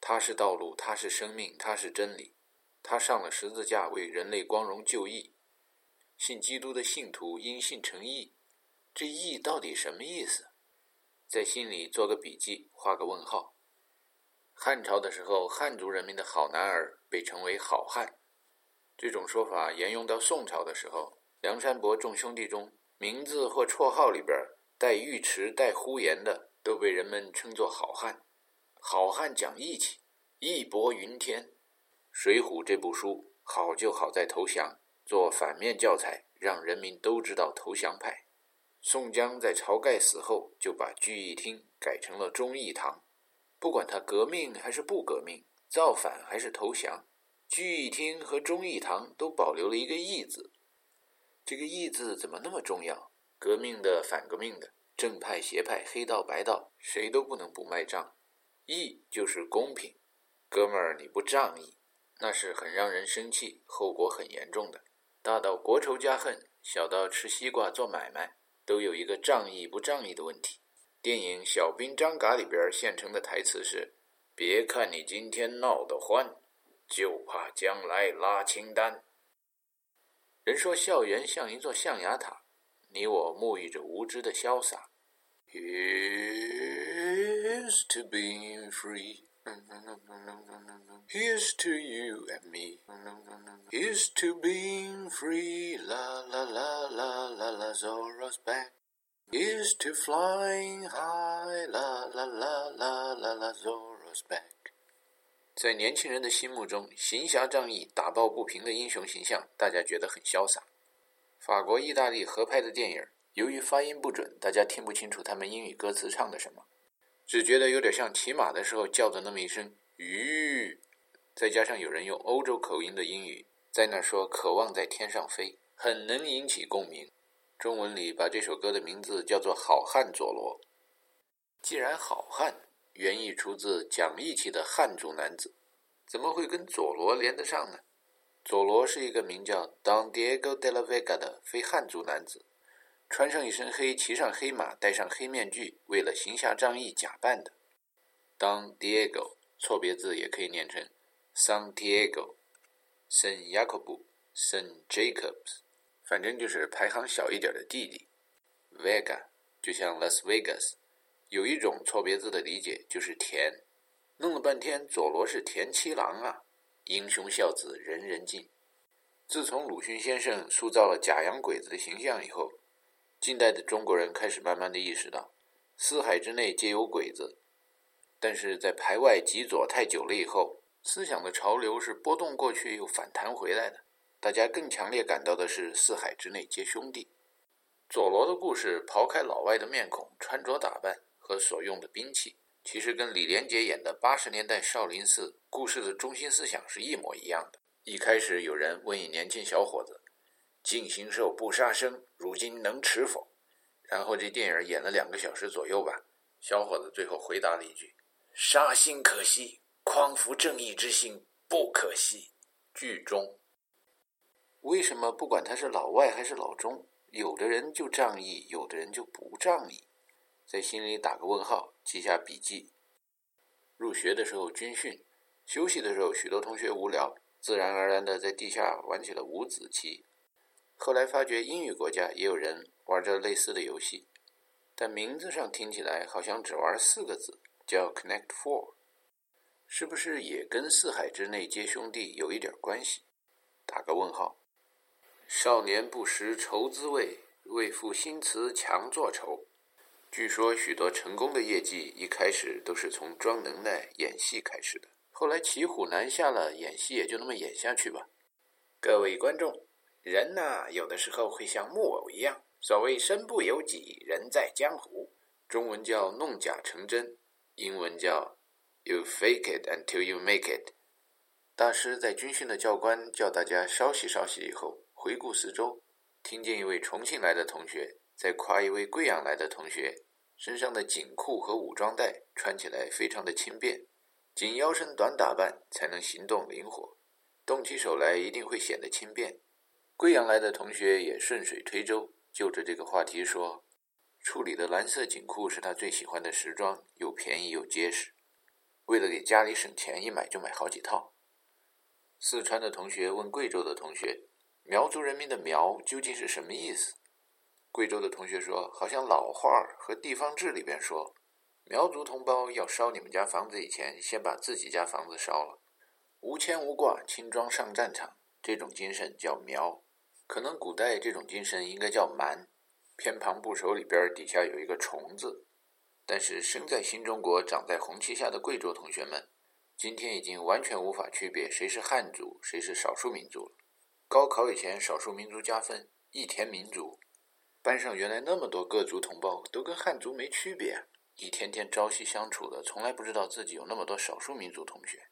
A: 他是道路，他是生命，他是真理，他上了十字架为人类光荣就义。信基督的信徒因信成义，这义到底什么意思？在心里做个笔记，画个问号。汉朝的时候，汉族人民的好男儿被称为好汉，这种说法沿用到宋朝的时候，梁山伯众兄弟中名字或绰号里边带尉迟、带呼延的，都被人们称作好汉。好汉讲义气，义薄云天。《水浒》这部书好就好在投降，做反面教材，让人民都知道投降派。宋江在晁盖死后，就把聚义厅改成了忠义堂。不管他革命还是不革命，造反还是投降，聚义厅和忠义堂都保留了一个“义”字。这个“义”字怎么那么重要？革命的、反革命的、正派、邪派、黑道、白道，谁都不能不卖账。义就是公平，哥们儿，你不仗义，那是很让人生气，后果很严重的。大到国仇家恨，小到吃西瓜做买卖，都有一个仗义不仗义的问题。电影《小兵张嘎》里边现成的台词是：“别看你今天闹得欢，就怕将来拉清单。”人说校园像一座象牙塔，你我沐浴着无知的潇洒。Here's to being free. Here's to you and me. Here's to being free. La la la la la la Zorro's back. Here's to flying high. La la la la la la Zorro's back. 在年轻人的心目中，行侠仗义、打抱不平的英雄形象，大家觉得很潇洒。法国、意大利合拍的电影。由于发音不准，大家听不清楚他们英语歌词唱的什么，只觉得有点像骑马的时候叫的那么一声“吁”，再加上有人用欧洲口音的英语在那说“渴望在天上飞”，很能引起共鸣。中文里把这首歌的名字叫做《好汉佐罗》。既然好汉原意出自讲义气的汉族男子，怎么会跟佐罗连得上呢？佐罗是一个名叫 Don Diego de la Vega 的非汉族男子。穿上一身黑，骑上黑马，戴上黑面具，为了行侠仗义假扮的。当 Diego 错别字也可以念成 San Diego、San Jacob、San Jacobs，反正就是排行小一点的弟弟。Vega 就像 Las Vegas，有一种错别字的理解就是田。弄了半天，佐罗是田七郎啊！英雄孝子人人敬。自从鲁迅先生塑造了假洋鬼子的形象以后。近代的中国人开始慢慢的意识到，四海之内皆有鬼子，但是在排外极左太久了以后，思想的潮流是波动过去又反弹回来的。大家更强烈感到的是四海之内皆兄弟。佐罗的故事刨开老外的面孔、穿着打扮和所用的兵器，其实跟李连杰演的八十年代少林寺故事的中心思想是一模一样的。一开始有人问一年轻小伙子。净行兽不杀生，如今能持否？然后这电影演了两个小时左右吧。小伙子最后回答了一句：“杀心可惜，匡扶正义之心不可惜。”剧中，为什么不管他是老外还是老中，有的人就仗义，有的人就不仗义？在心里打个问号，记下笔记。入学的时候军训，休息的时候许多同学无聊，自然而然的在地下玩起了五子棋。后来发觉，英语国家也有人玩着类似的游戏，但名字上听起来好像只玩四个字，叫 Connect Four，是不是也跟四海之内皆兄弟有一点关系？打个问号。少年不识愁滋味，为赋新词强作愁。据说许多成功的业绩一开始都是从装能耐、演戏开始的，后来骑虎难下了，演戏也就那么演下去吧。各位观众。人呢，有的时候会像木偶一样。所谓“身不由己，人在江湖”，中文叫“弄假成真”，英文叫 “You fake it until you make it”。大师在军训的教官叫大家稍息稍息以后，回顾四周，听见一位重庆来的同学在夸一位贵阳来的同学身上的紧裤和武装带穿起来非常的轻便，紧腰身短打扮才能行动灵活，动起手来一定会显得轻便。贵阳来的同学也顺水推舟，就着这个话题说：“处理的蓝色紧裤是他最喜欢的时装，又便宜又结实。为了给家里省钱，一买就买好几套。”四川的同学问贵州的同学：“苗族人民的‘苗’究竟是什么意思？”贵州的同学说：“好像老话儿和地方志里边说，苗族同胞要烧你们家房子以前，先把自己家房子烧了，无牵无挂，轻装上战场，这种精神叫苗。”可能古代这种精神应该叫蛮，偏旁部首里边底下有一个虫字。但是生在新中国、长在红旗下的贵州同学们，今天已经完全无法区别谁是汉族，谁是少数民族了。高考以前，少数民族加分，一填民族，班上原来那么多各族同胞都跟汉族没区别，一天天朝夕相处的，从来不知道自己有那么多少数民族同学。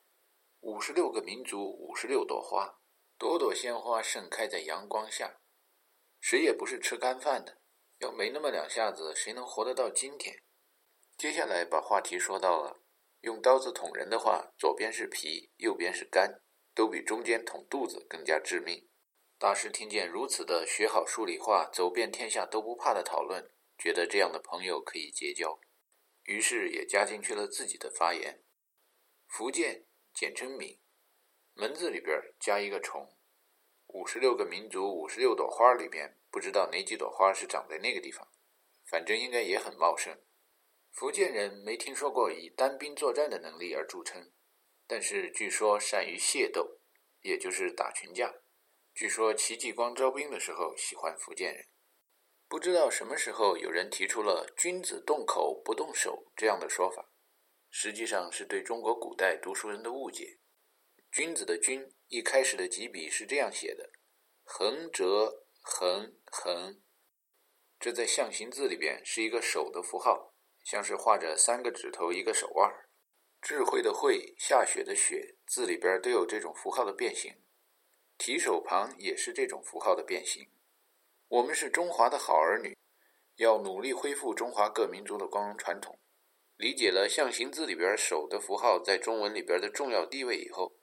A: 五十六个民族，五十六朵花。朵朵鲜花盛开在阳光下，谁也不是吃干饭的，要没那么两下子，谁能活得到今天？接下来把话题说到了，用刀子捅人的话，左边是皮，右边是肝，都比中间捅肚子更加致命。大师听见如此的学好数理化、走遍天下都不怕的讨论，觉得这样的朋友可以结交，于是也加进去了自己的发言。福建简称闽，门字里边加一个虫，五十六个民族，五十六朵花里边，不知道哪几朵花是长在那个地方，反正应该也很茂盛。福建人没听说过以单兵作战的能力而著称，但是据说善于械斗，也就是打群架。据说戚继光招兵的时候喜欢福建人。不知道什么时候有人提出了“君子动口不动手”这样的说法，实际上是对中国古代读书人的误解。君子的“君”一开始的几笔是这样写的：横折横横，这在象形字里边是一个手的符号。像是画着三个指头一个手腕，智慧的慧，下雪的雪，字里边都有这种符号的变形，提手旁也是这种符号的变形。我们是中华的好儿女，要努力恢复中华各民族的光荣传统。理解了象形字里边手的符号在中文里边的重要地位以后，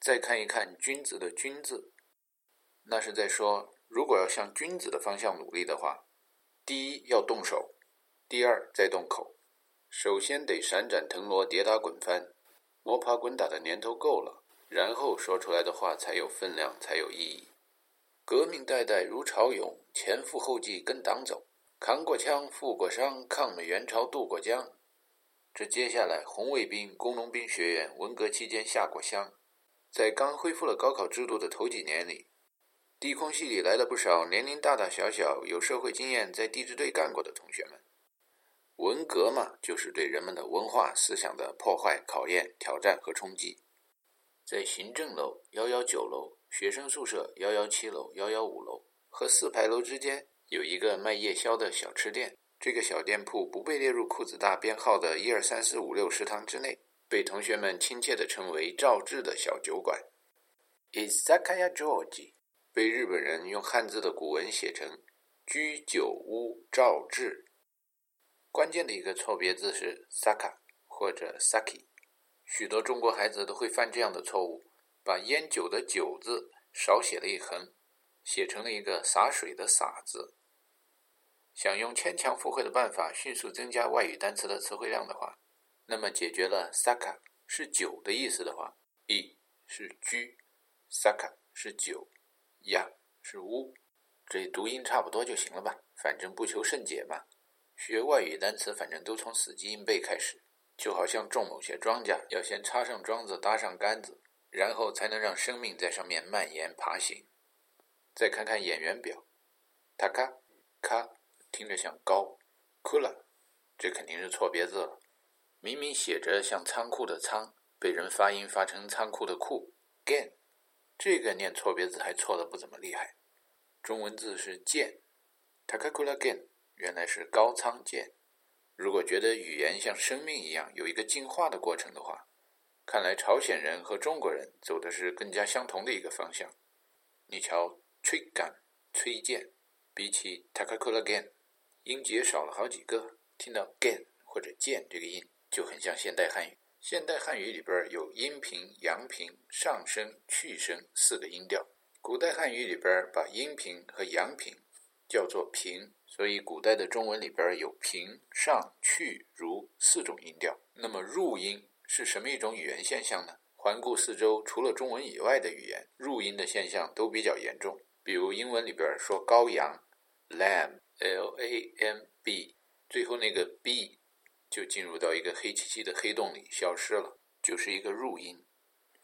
A: 再看一看君子的君字，那是在说，如果要向君子的方向努力的话，第一要动手。第二，再动口，首先得闪展腾挪、跌打滚翻，摸爬滚打的年头够了，然后说出来的话才有分量，才有意义。革命代代如潮涌，前赴后继跟党走，扛过枪，负过伤，抗美援朝渡过江。这接下来，红卫兵、工农兵学院文革期间下过乡，在刚恢复了高考制度的头几年里，地空系里来了不少年龄大大小小、有社会经验，在地质队干过的同学们。文革嘛，就是对人们的文化思想的破坏、考验、挑战和冲击。在行政楼幺幺九楼、学生宿舍幺幺七楼、幺幺五楼和四牌楼之间，有一个卖夜宵的小吃店。这个小店铺不被列入裤子大编号的一二三四五六食堂之内，被同学们亲切地称为“赵志的小酒馆”。Isakaya George 被日本人用汉字的古文写成“居酒屋赵志”。关键的一个错别字是 “saka” 或者 “saki”，许多中国孩子都会犯这样的错误，把烟酒的“酒”字少写了一横，写成了一个洒水的“洒”字。想用牵强附会的办法迅速增加外语单词的词汇量的话，那么解决了 “saka” 是酒的意思的话，“i” 是居，“saka” 是酒，“ya” 是屋，这读音差不多就行了吧？反正不求甚解嘛。学外语单词，反正都从死记硬背开始，就好像种某些庄稼，要先插上桩子，搭上杆子，然后才能让生命在上面蔓延爬行。再看看演员表，塔卡卡听着像高，，kula，这肯定是错别字了。明明写着像仓库的仓，被人发音发成仓库的库。gain，这个念错别字还错的不怎么厉害。中文字是剑 t a k a k u l a gain，。原来是高仓健。如果觉得语言像生命一样有一个进化的过程的话，看来朝鲜人和中国人走的是更加相同的一个方向。你瞧，吹杆、吹剑，比起 takakura gen，音节少了好几个。听到 gain 或者剑这个音，就很像现代汉语。现代汉语里边有阴平、阳平、上声、去声四个音调。古代汉语里边把阴平和阳平叫做平。所以，古代的中文里边有平、上、去、如四种音调。那么，入音是什么一种语言现象呢？环顾四周，除了中文以外的语言，入音的现象都比较严重。比如英文里边说羔羊，lamb，l-a-m-b，最后那个 b 就进入到一个黑漆漆的黑洞里消失了，就是一个入音。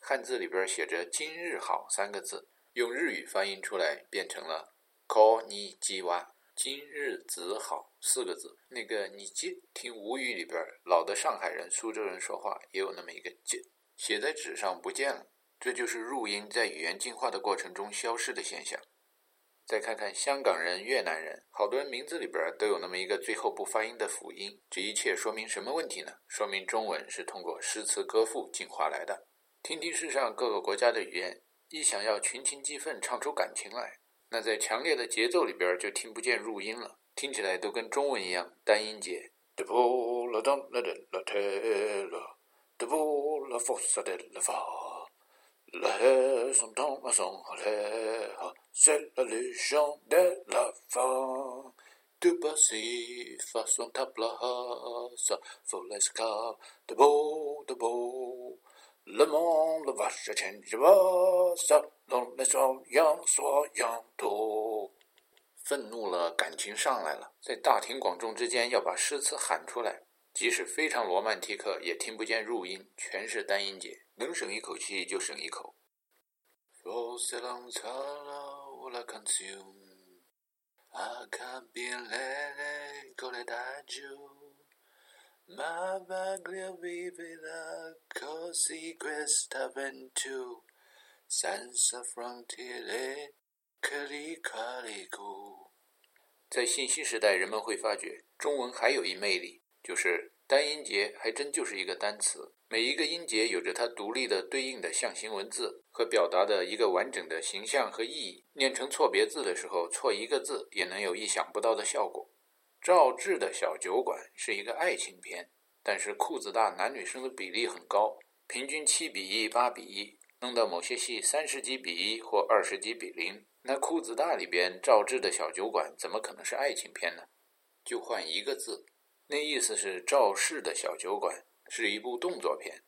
A: 汉字里边写着“今日好”三个字，用日语发音出来变成了 ko ni ji wa。今日子好四个字，那个你接听吴语里边老的上海人、苏州人说话也有那么一个接，写在纸上不见了，这就是入音在语言进化的过程中消失的现象。再看看香港人、越南人，好多人名字里边都有那么一个最后不发音的辅音，这一切说明什么问题呢？说明中文是通过诗词歌赋进化来的。听听世上各个国家的语言，一想要群情激愤唱出感情来。那在强烈的节奏里边就听不见入音了，听起来都跟中文一样单音节。愤怒了，感情上来了，在大庭广众之间要把诗词喊出来，即使非常罗曼蒂克，也听不见入音，全是单音节，能省一口气就省一口。在信息时代，人们会发觉中文还有一魅力，就是单音节还真就是一个单词，每一个音节有着它独立的对应的象形文字和表达的一个完整的形象和意义。念成错别字的时候，错一个字也能有意想不到的效果。赵志的小酒馆是一个爱情片，但是裤子大男女生的比例很高，平均七比一、八比一，弄到某些戏三十几比一或二十几比零。那裤子大里边赵志的小酒馆怎么可能是爱情片呢？就换一个字，那意思是赵氏的小酒馆是一部动作片。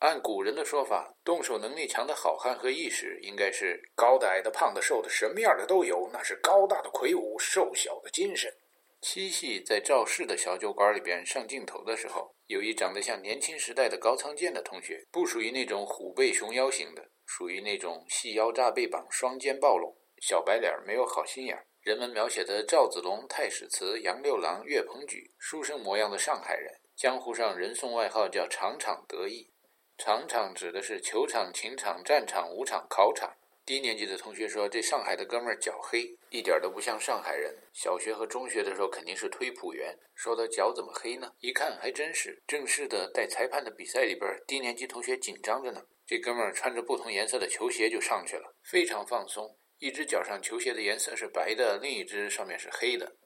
A: 按古人的说法，动手能力强的好汉和义士应该是高的、矮的、胖的、瘦的，什么样的都有，那是高大的魁梧，瘦小的精神。七系在赵氏的小酒馆里边上镜头的时候，有一长得像年轻时代的高仓健的同学，不属于那种虎背熊腰型的，属于那种细腰扎背膀、双肩暴露、小白脸，没有好心眼。人们描写的赵子龙、太史慈、杨六郎、岳鹏举，书生模样的上海人，江湖上人送外号叫“场场得意”。场场指的是球场、情场、战场、舞场、考场。低年级的同学说：“这上海的哥们儿脚黑，一点都不像上海人。小学和中学的时候肯定是推普员。说他脚怎么黑呢？一看还真是正式的带裁判的比赛里边，低年级同学紧张着呢。这哥们儿穿着不同颜色的球鞋就上去了，非常放松。一只脚上球鞋的颜色是白的，另一只上面是黑的。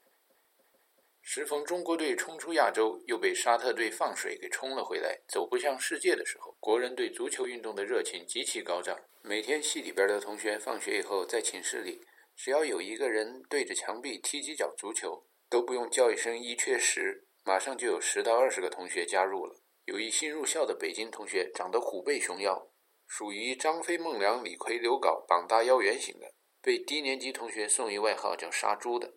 A: 时逢中国队冲出亚洲，又被沙特队放水给冲了回来，走不向世界的时候，国人对足球运动的热情极其高涨。”每天系里边的同学放学以后，在寝室里，只要有一个人对着墙壁踢几脚足球，都不用叫一声一缺十，马上就有十到二十个同学加入了。有一新入校的北京同学，长得虎背熊腰，属于张飞、孟良、李逵、刘镐膀大腰圆型的，被低年级同学送一外号叫“杀猪”的，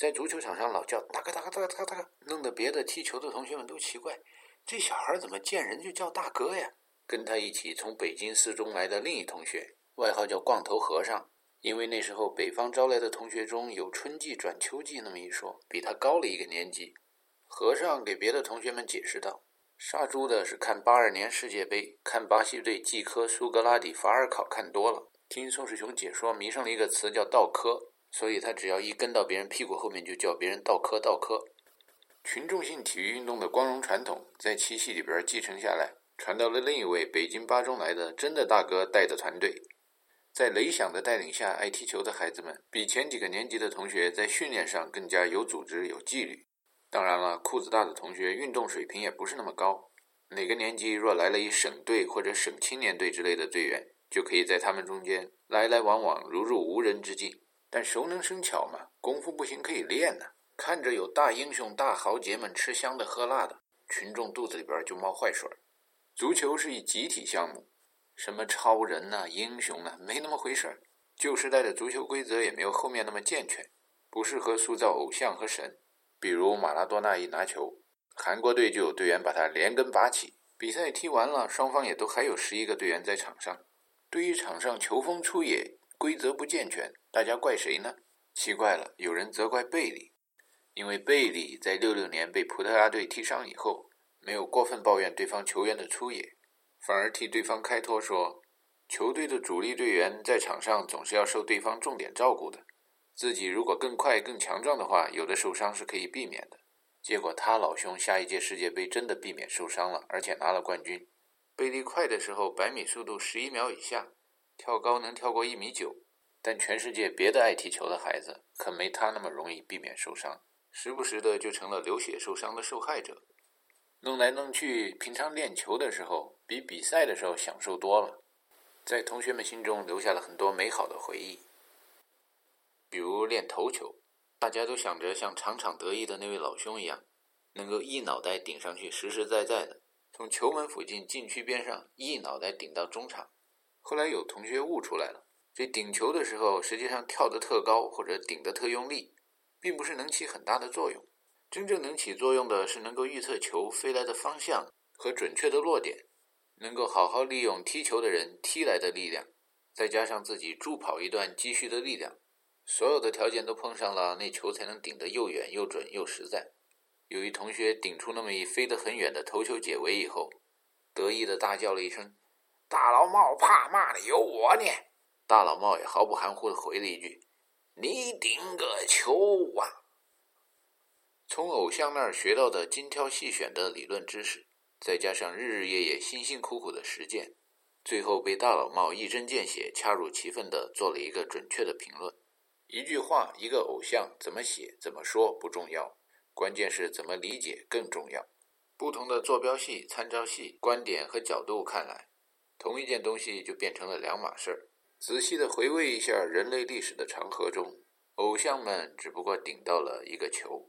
A: 在足球场上老叫“大哥大哥大哥大哥”，弄得别的踢球的同学们都奇怪，这小孩怎么见人就叫大哥呀？跟他一起从北京四中来的另一同学，外号叫“光头和尚”，因为那时候北方招来的同学中有春季转秋季那么一说，比他高了一个年级。和尚给别的同学们解释道：“杀猪的是看八二年世界杯，看巴西队季科、苏格拉底、法尔考看多了，听宋世雄解说迷上了一个词叫倒科，所以他只要一跟到别人屁股后面，就叫别人倒科倒科。群众性体育运动的光荣传统在七系里边继承下来。”传到了另一位北京八中来的真的大哥带的团队，在雷响的带领下，爱踢球的孩子们比前几个年级的同学在训练上更加有组织、有纪律。当然了，裤子大的同学运动水平也不是那么高。哪个年级若来了一省队或者省青年队之类的队员，就可以在他们中间来来往往，如入无人之境。但熟能生巧嘛，功夫不行可以练呢。看着有大英雄、大豪杰们吃香的喝辣的，群众肚子里边就冒坏水儿。足球是一集体项目，什么超人呐、英雄呐，没那么回事儿。旧时代的足球规则也没有后面那么健全，不适合塑造偶像和神。比如马拉多纳一拿球，韩国队就有队员把他连根拔起。比赛踢完了，双方也都还有十一个队员在场上。对于场上球风出野、规则不健全，大家怪谁呢？奇怪了，有人责怪贝利，因为贝利在六六年被葡萄牙队踢伤以后。没有过分抱怨对方球员的粗野，反而替对方开脱说，球队的主力队员在场上总是要受对方重点照顾的，自己如果更快更强壮的话，有的受伤是可以避免的。结果他老兄下一届世界杯真的避免受伤了，而且拿了冠军。贝利快的时候百米速度十一秒以下，跳高能跳过一米九，但全世界别的爱踢球的孩子可没他那么容易避免受伤，时不时的就成了流血受伤的受害者。弄来弄去，平常练球的时候比比赛的时候享受多了，在同学们心中留下了很多美好的回忆。比如练头球，大家都想着像场场得意的那位老兄一样，能够一脑袋顶上去，实实在在的从球门附近禁区边上一脑袋顶到中场。后来有同学悟出来了，这顶球的时候，实际上跳得特高或者顶得特用力，并不是能起很大的作用。真正能起作用的是能够预测球飞来的方向和准确的落点，能够好好利用踢球的人踢来的力量，再加上自己助跑一段积蓄的力量。所有的条件都碰上了，那球才能顶得又远又准又实在。有一同学顶出那么一飞得很远的头球解围以后，得意的大叫了一声：“大老帽怕骂的有我呢！”大老帽也毫不含糊的回了一句：“你顶个球啊！”从偶像那儿学到的精挑细选的理论知识，再加上日日夜夜辛辛苦苦的实践，最后被大老帽一针见血、恰如其分的做了一个准确的评论。一句话，一个偶像怎么写、怎么说不重要，关键是怎么理解更重要。不同的坐标系、参照系、观点和角度看来，同一件东西就变成了两码事儿。仔细的回味一下人类历史的长河中，偶像们只不过顶到了一个球。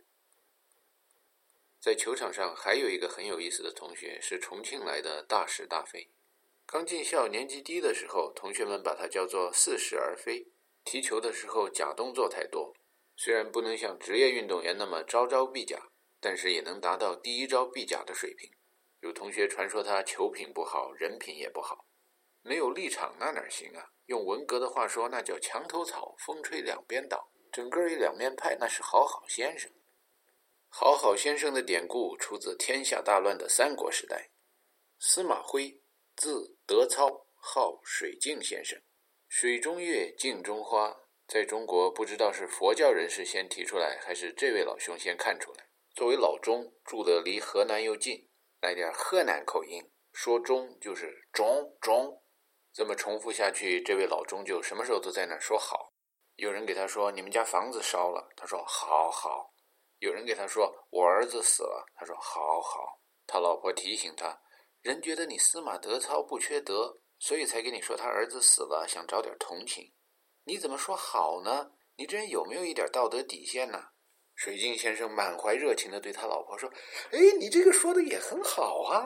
A: 在球场上还有一个很有意思的同学，是重庆来的大是大非。刚进校年纪低的时候，同学们把他叫做似是而非。踢球的时候假动作太多，虽然不能像职业运动员那么招招必假，但是也能达到第一招必假的水平。有同学传说他球品不好，人品也不好，没有立场那哪行啊？用文革的话说，那叫墙头草，风吹两边倒。整个一两面派，那是好好先生。好好先生的典故出自天下大乱的三国时代，司马徽，字德操，号水镜先生。水中月，镜中花，在中国不知道是佛教人士先提出来，还是这位老兄先看出来。作为老中，住的离河南又近，来点河南口音，说中就是中中。这么重复下去，这位老中就什么时候都在那说好。有人给他说：“你们家房子烧了。”他说：“好好。”有人给他说：“我儿子死了。”他说：“好好。”他老婆提醒他：“人觉得你司马德操不缺德。”所以才跟你说他儿子死了，想找点同情。你怎么说好呢？你这人有没有一点道德底线呢？水镜先生满怀热情地对他老婆说：“哎，你这个说的也很好啊。”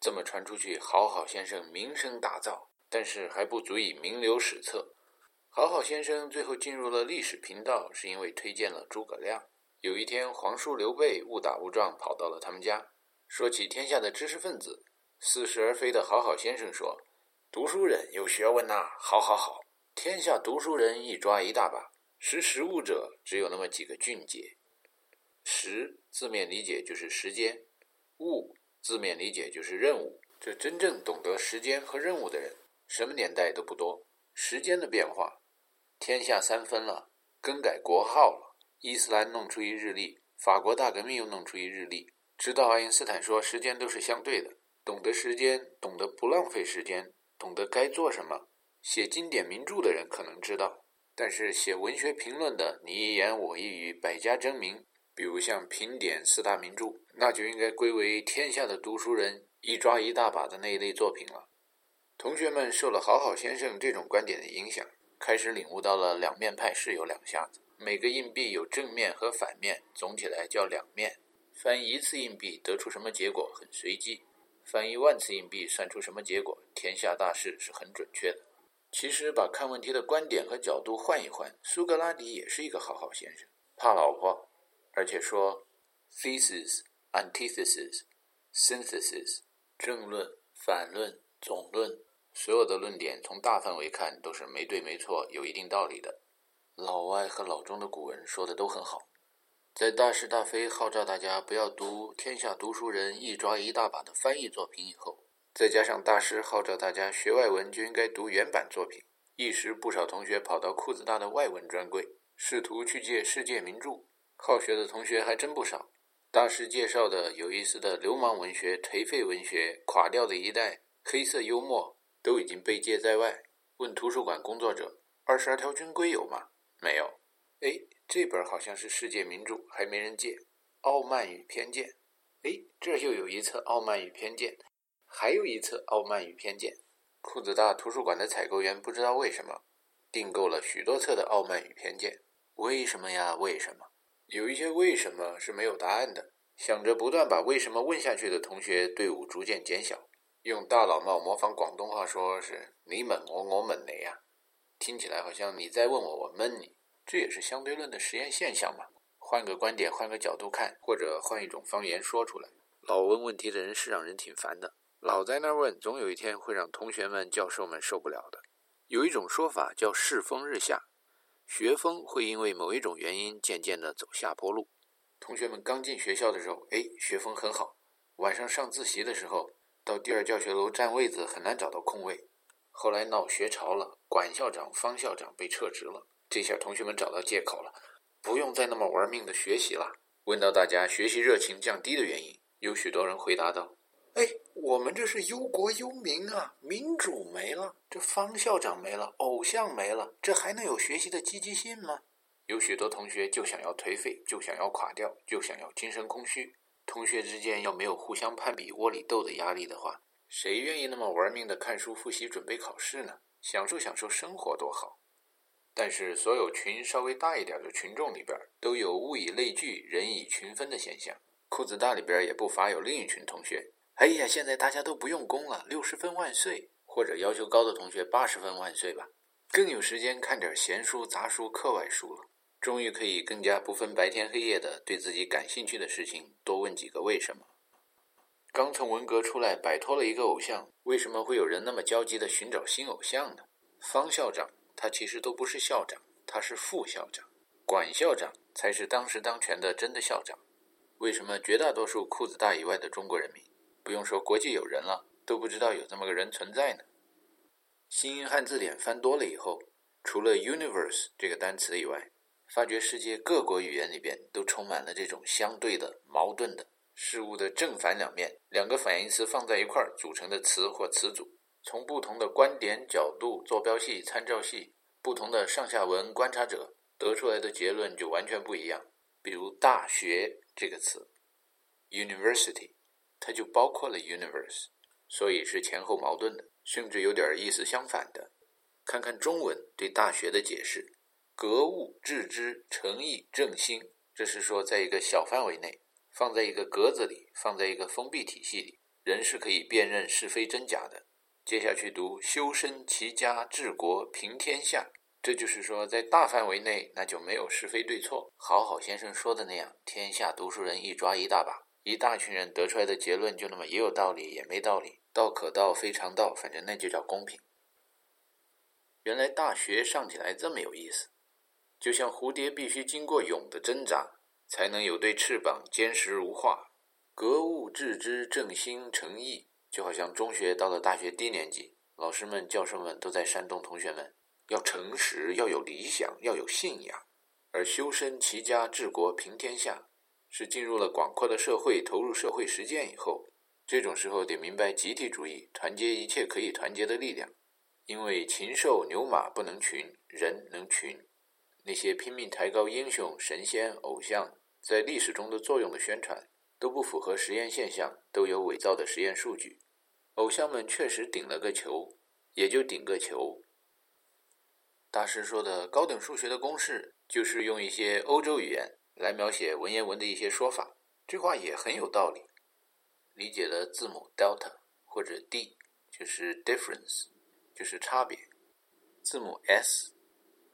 A: 这么传出去，好好先生名声大噪，但是还不足以名留史册。好好先生最后进入了历史频道，是因为推荐了诸葛亮。有一天，皇叔刘备误打误撞跑到了他们家，说起天下的知识分子，似是而非的好好先生说。读书人有学问呐，好好好！天下读书人一抓一大把，识时务者只有那么几个俊杰。时字面理解就是时间，务字面理解就是任务。这真正懂得时间和任务的人，什么年代都不多。时间的变化，天下三分了，更改国号了，伊斯兰弄出一日历，法国大革命又弄出一日历，直到爱因斯坦说时间都是相对的。懂得时间，懂得不浪费时间。懂得该做什么，写经典名著的人可能知道，但是写文学评论的，你一言我一语，百家争鸣。比如像评点四大名著，那就应该归为天下的读书人一抓一大把的那一类作品了。同学们受了好好先生这种观点的影响，开始领悟到了两面派是有两下子，每个硬币有正面和反面，总体来叫两面。翻一次硬币得出什么结果很随机。翻一万次硬币，算出什么结果？天下大事是很准确的。其实，把看问题的观点和角度换一换，苏格拉底也是一个好好先生，怕老婆，而且说：thesis、antithesis、synthesis，正论、反论、总论，所有的论点从大范围看都是没对没错，有一定道理的。老外和老中的古文说的都很好。在大是大非号召大家不要读天下读书人一抓一大把的翻译作品以后，再加上大师号召大家学外文就应该读原版作品，一时不少同学跑到裤子大的外文专柜，试图去借世界名著。好学的同学还真不少。大师介绍的有意思的流氓文学、颓废文学、垮掉的一代、黑色幽默，都已经被借在外。问图书馆工作者：“二十二条军规有吗？没有。哎，这本好像是世界名著，还没人借，《傲慢与偏见》。哎，这又有一册《傲慢与偏见》，还有一册《傲慢与偏见》。裤子大图书馆的采购员不知道为什么订购了许多册的《傲慢与偏见》。为什么呀？为什么？有一些为什么是没有答案的。想着不断把为什么问下去的同学队伍逐渐减小。用大老帽模仿广东话说是“你猛我，我猛你呀”，听起来好像你在问我，我闷你。这也是相对论的实验现象嘛。换个观点，换个角度看，或者换一种方言说出来。老问问题的人是让人挺烦的，老在那儿问，总有一天会让同学们、教授们受不了的。有一种说法叫世风日下，学风会因为某一种原因渐渐地走下坡路。同学们刚进学校的时候，哎，学风很好。晚上上自习的时候。到第二教学楼占位子很难找到空位，后来闹学潮了，管校长、方校长被撤职了。这下同学们找到借口了，不用再那么玩命的学习了。问到大家学习热情降低的原因，有许多人回答道：“哎，我们这是忧国忧民啊，民主没了，这方校长没了，偶像没了，这还能有学习的积极性吗？”有许多同学就想要颓废，就想要垮掉，就想要精神空虚。同学之间要没有互相攀比、窝里斗的压力的话，谁愿意那么玩命的看书、复习、准备考试呢？享受享受生活多好！但是，所有群稍微大一点的群众里边，都有物以类聚、人以群分的现象。裤子大里边也不乏有另一群同学。哎呀，现在大家都不用功了，六十分万岁！或者要求高的同学八十分万岁吧，更有时间看点闲书、杂书、课外书了。终于可以更加不分白天黑夜的对自己感兴趣的事情多问几个为什么。刚从文革出来，摆脱了一个偶像，为什么会有人那么焦急的寻找新偶像呢？方校长他其实都不是校长，他是副校长，管校长才是当时当权的真的校长。为什么绝大多数裤子大以外的中国人民，不用说国际友人了，都不知道有这么个人存在呢？新英汉字典翻多了以后，除了 universe 这个单词以外，发觉世界各国语言里边都充满了这种相对的、矛盾的事物的正反两面，两个反义词放在一块儿组成的词或词组，从不同的观点、角度、坐标系、参照系、不同的上下文观察者得出来的结论就完全不一样。比如“大学”这个词，“university”，它就包括了 “universe”，所以是前后矛盾的，甚至有点意思相反的。看看中文对“大学”的解释。格物致知、诚意正心，这是说，在一个小范围内，放在一个格子里，放在一个封闭体系里，人是可以辨认是非真假的。接下去读修身齐家治国平天下，这就是说，在大范围内，那就没有是非对错。好好先生说的那样，天下读书人一抓一大把，一大群人得出来的结论就那么也有道理，也没道理，道可道非常道，反正那就叫公平。原来大学上起来这么有意思。就像蝴蝶必须经过蛹的挣扎，才能有对翅膀坚实如画。格物致知、正心诚意，就好像中学到了大学低年级，老师们、教授们都在煽动同学们要诚实、要有理想、要有信仰。而修身齐家治国平天下，是进入了广阔的社会，投入社会实践以后，这种时候得明白集体主义，团结一切可以团结的力量。因为禽兽牛马不能群，人能群。那些拼命抬高英雄、神仙、偶像在历史中的作用的宣传，都不符合实验现象，都有伪造的实验数据。偶像们确实顶了个球，也就顶个球。大师说的高等数学的公式，就是用一些欧洲语言来描写文言文的一些说法，这话也很有道理。理解了字母 delta 或者 d，就是 difference，就是差别。字母 s。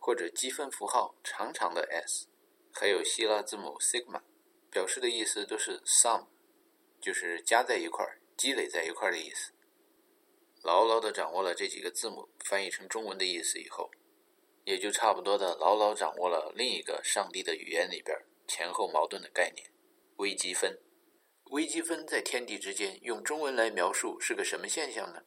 A: 或者积分符号长长的 s，还有希腊字母 sigma，表示的意思都是 sum，就是加在一块儿、积累在一块儿的意思。牢牢地掌握了这几个字母翻译成中文的意思以后，也就差不多的牢牢掌握了另一个上帝的语言里边前后矛盾的概念——微积分。微积分在天地之间用中文来描述是个什么现象呢？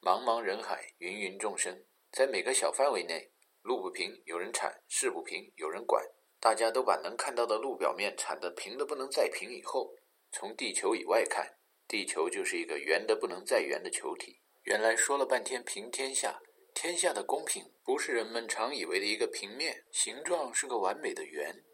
A: 茫茫人海，芸芸众生，在每个小范围内。路不平，有人铲；事不平，有人管。大家都把能看到的路表面铲得平的不能再平以后，从地球以外看，地球就是一个圆的不能再圆的球体。原来说了半天平天下，天下的公平不是人们常以为的一个平面，形状是个完美的圆。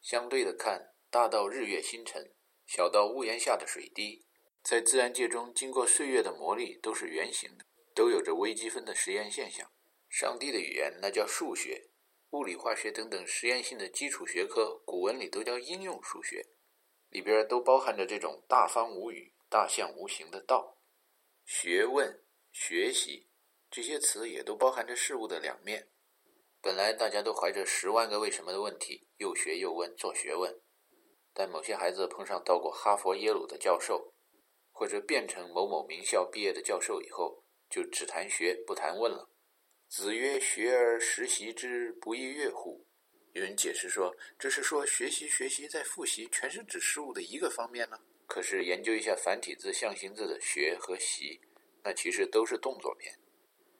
A: 相对的看，大到日月星辰，小到屋檐下的水滴，在自然界中经过岁月的磨砺，都是圆形的，都有着微积分的实验现象。上帝的语言那叫数学，物理、化学等等实验性的基础学科，古文里都叫应用数学，里边都包含着这种大方无语、大象无形的道。学问、学习。这些词也都包含着事物的两面。本来大家都怀着十万个为什么的问题，又学又问做学问。但某些孩子碰上到过哈佛、耶鲁的教授，或者变成某某名校毕业的教授以后，就只谈学不谈问了。子曰：“学而时习之，不亦说乎？”有人解释说，这是说学习、学习再复习，全是指事物的一个方面呢。可是研究一下繁体字、象形字的“学”和“习”，那其实都是动作片。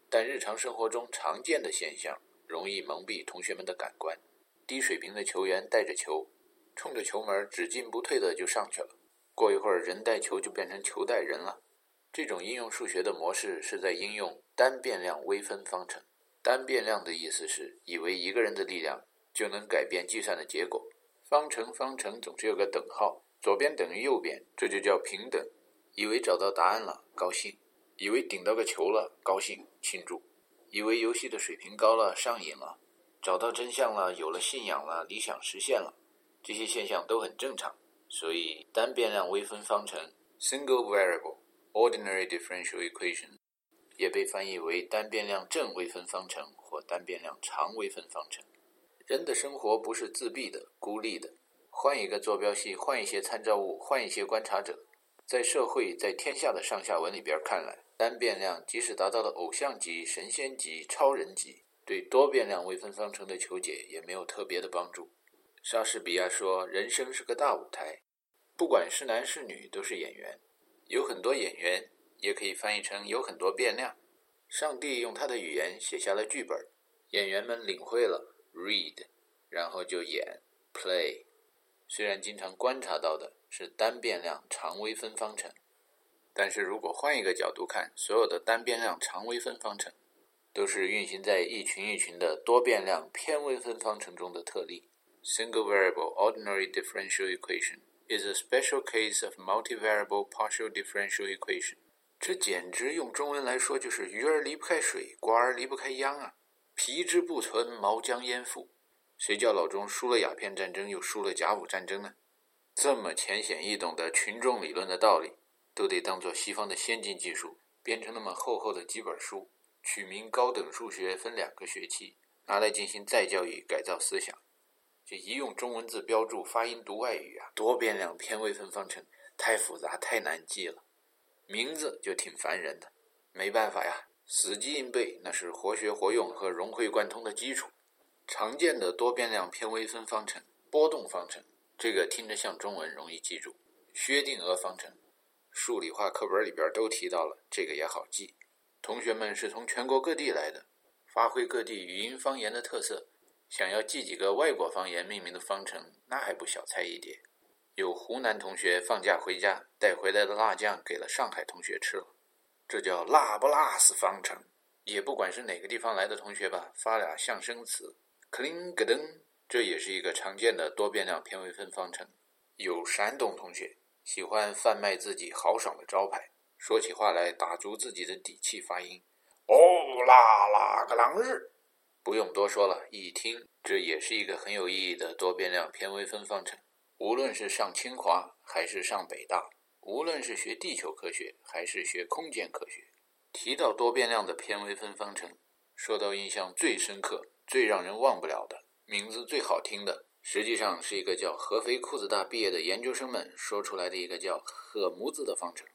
A: 但日常生活中常见的现象，容易蒙蔽同学们的感官。低水平的球员带着球，冲着球门只进不退的就上去了。过一会儿，人带球就变成球带人了。这种应用数学的模式是在应用单变量微分方程。单变量的意思是以为一个人的力量就能改变计算的结果。方程方程总是有个等号，左边等于右边，这就叫平等。以为找到答案了，高兴。以为顶到个球了，高兴庆祝；以为游戏的水平高了，上瘾了；找到真相了，有了信仰了，理想实现了。这些现象都很正常。所以，单变量微分方程 （single variable ordinary differential equation） 也被翻译为单变量正微分方程或单变量常微分方程。人的生活不是自闭的、孤立的。换一个坐标系，换一些参照物，换一些观察者，在社会、在天下的上下文里边看来。单变量即使达到了偶像级、神仙级、超人级，对多变量微分方程的求解也没有特别的帮助。莎士比亚说：“人生是个大舞台，不管是男是女，都是演员。有很多演员，也可以翻译成有很多变量。上帝用他的语言写下了剧本，演员们领会了 （read），然后就演 （play）。虽然经常观察到的是单变量常微分方程。”但是如果换一个角度看，所有的单变量常微分方程，都是运行在一群一群的多变量偏微分方程中的特例。Single variable ordinary differential equation is a special case of multivariable partial differential equation。这简直用中文来说就是鱼儿离不开水，瓜儿离不开秧啊！皮之不存，毛将焉附？谁叫老钟输了鸦片战争，又输了甲午战争呢？这么浅显易懂的群众理论的道理。都得当做西方的先进技术，编成那么厚厚的几本书，取名高等数学，分两个学期，拿来进行再教育改造思想。这一用中文字标注发音读外语啊，多变量偏微分方程太复杂太难记了，名字就挺烦人的。没办法呀，死记硬背那是活学活用和融会贯通的基础。常见的多变量偏微分方程，波动方程，这个听着像中文，容易记住。薛定谔方程。数理化课本里边都提到了，这个也好记。同学们是从全国各地来的，发挥各地语音方言的特色，想要记几个外国方言命名的方程，那还不小菜一碟。有湖南同学放假回家带回来的辣酱给了上海同学吃了，这叫辣不辣死方程。也不管是哪个地方来的同学吧，发俩象声词，克林格登，这也是一个常见的多变量偏微分方程。有山东同学。喜欢贩卖自己豪爽的招牌，说起话来打足自己的底气发音。哦啦啦个啷日！不用多说了，一听这也是一个很有意义的多变量偏微分方程。无论是上清华还是上北大，无论是学地球科学还是学空间科学，提到多变量的偏微分方程，说到印象最深刻、最让人忘不了的名字最好听的。实际上是一个叫合肥裤子大毕业的研究生们说出来的一个叫“赫姆子”的方程。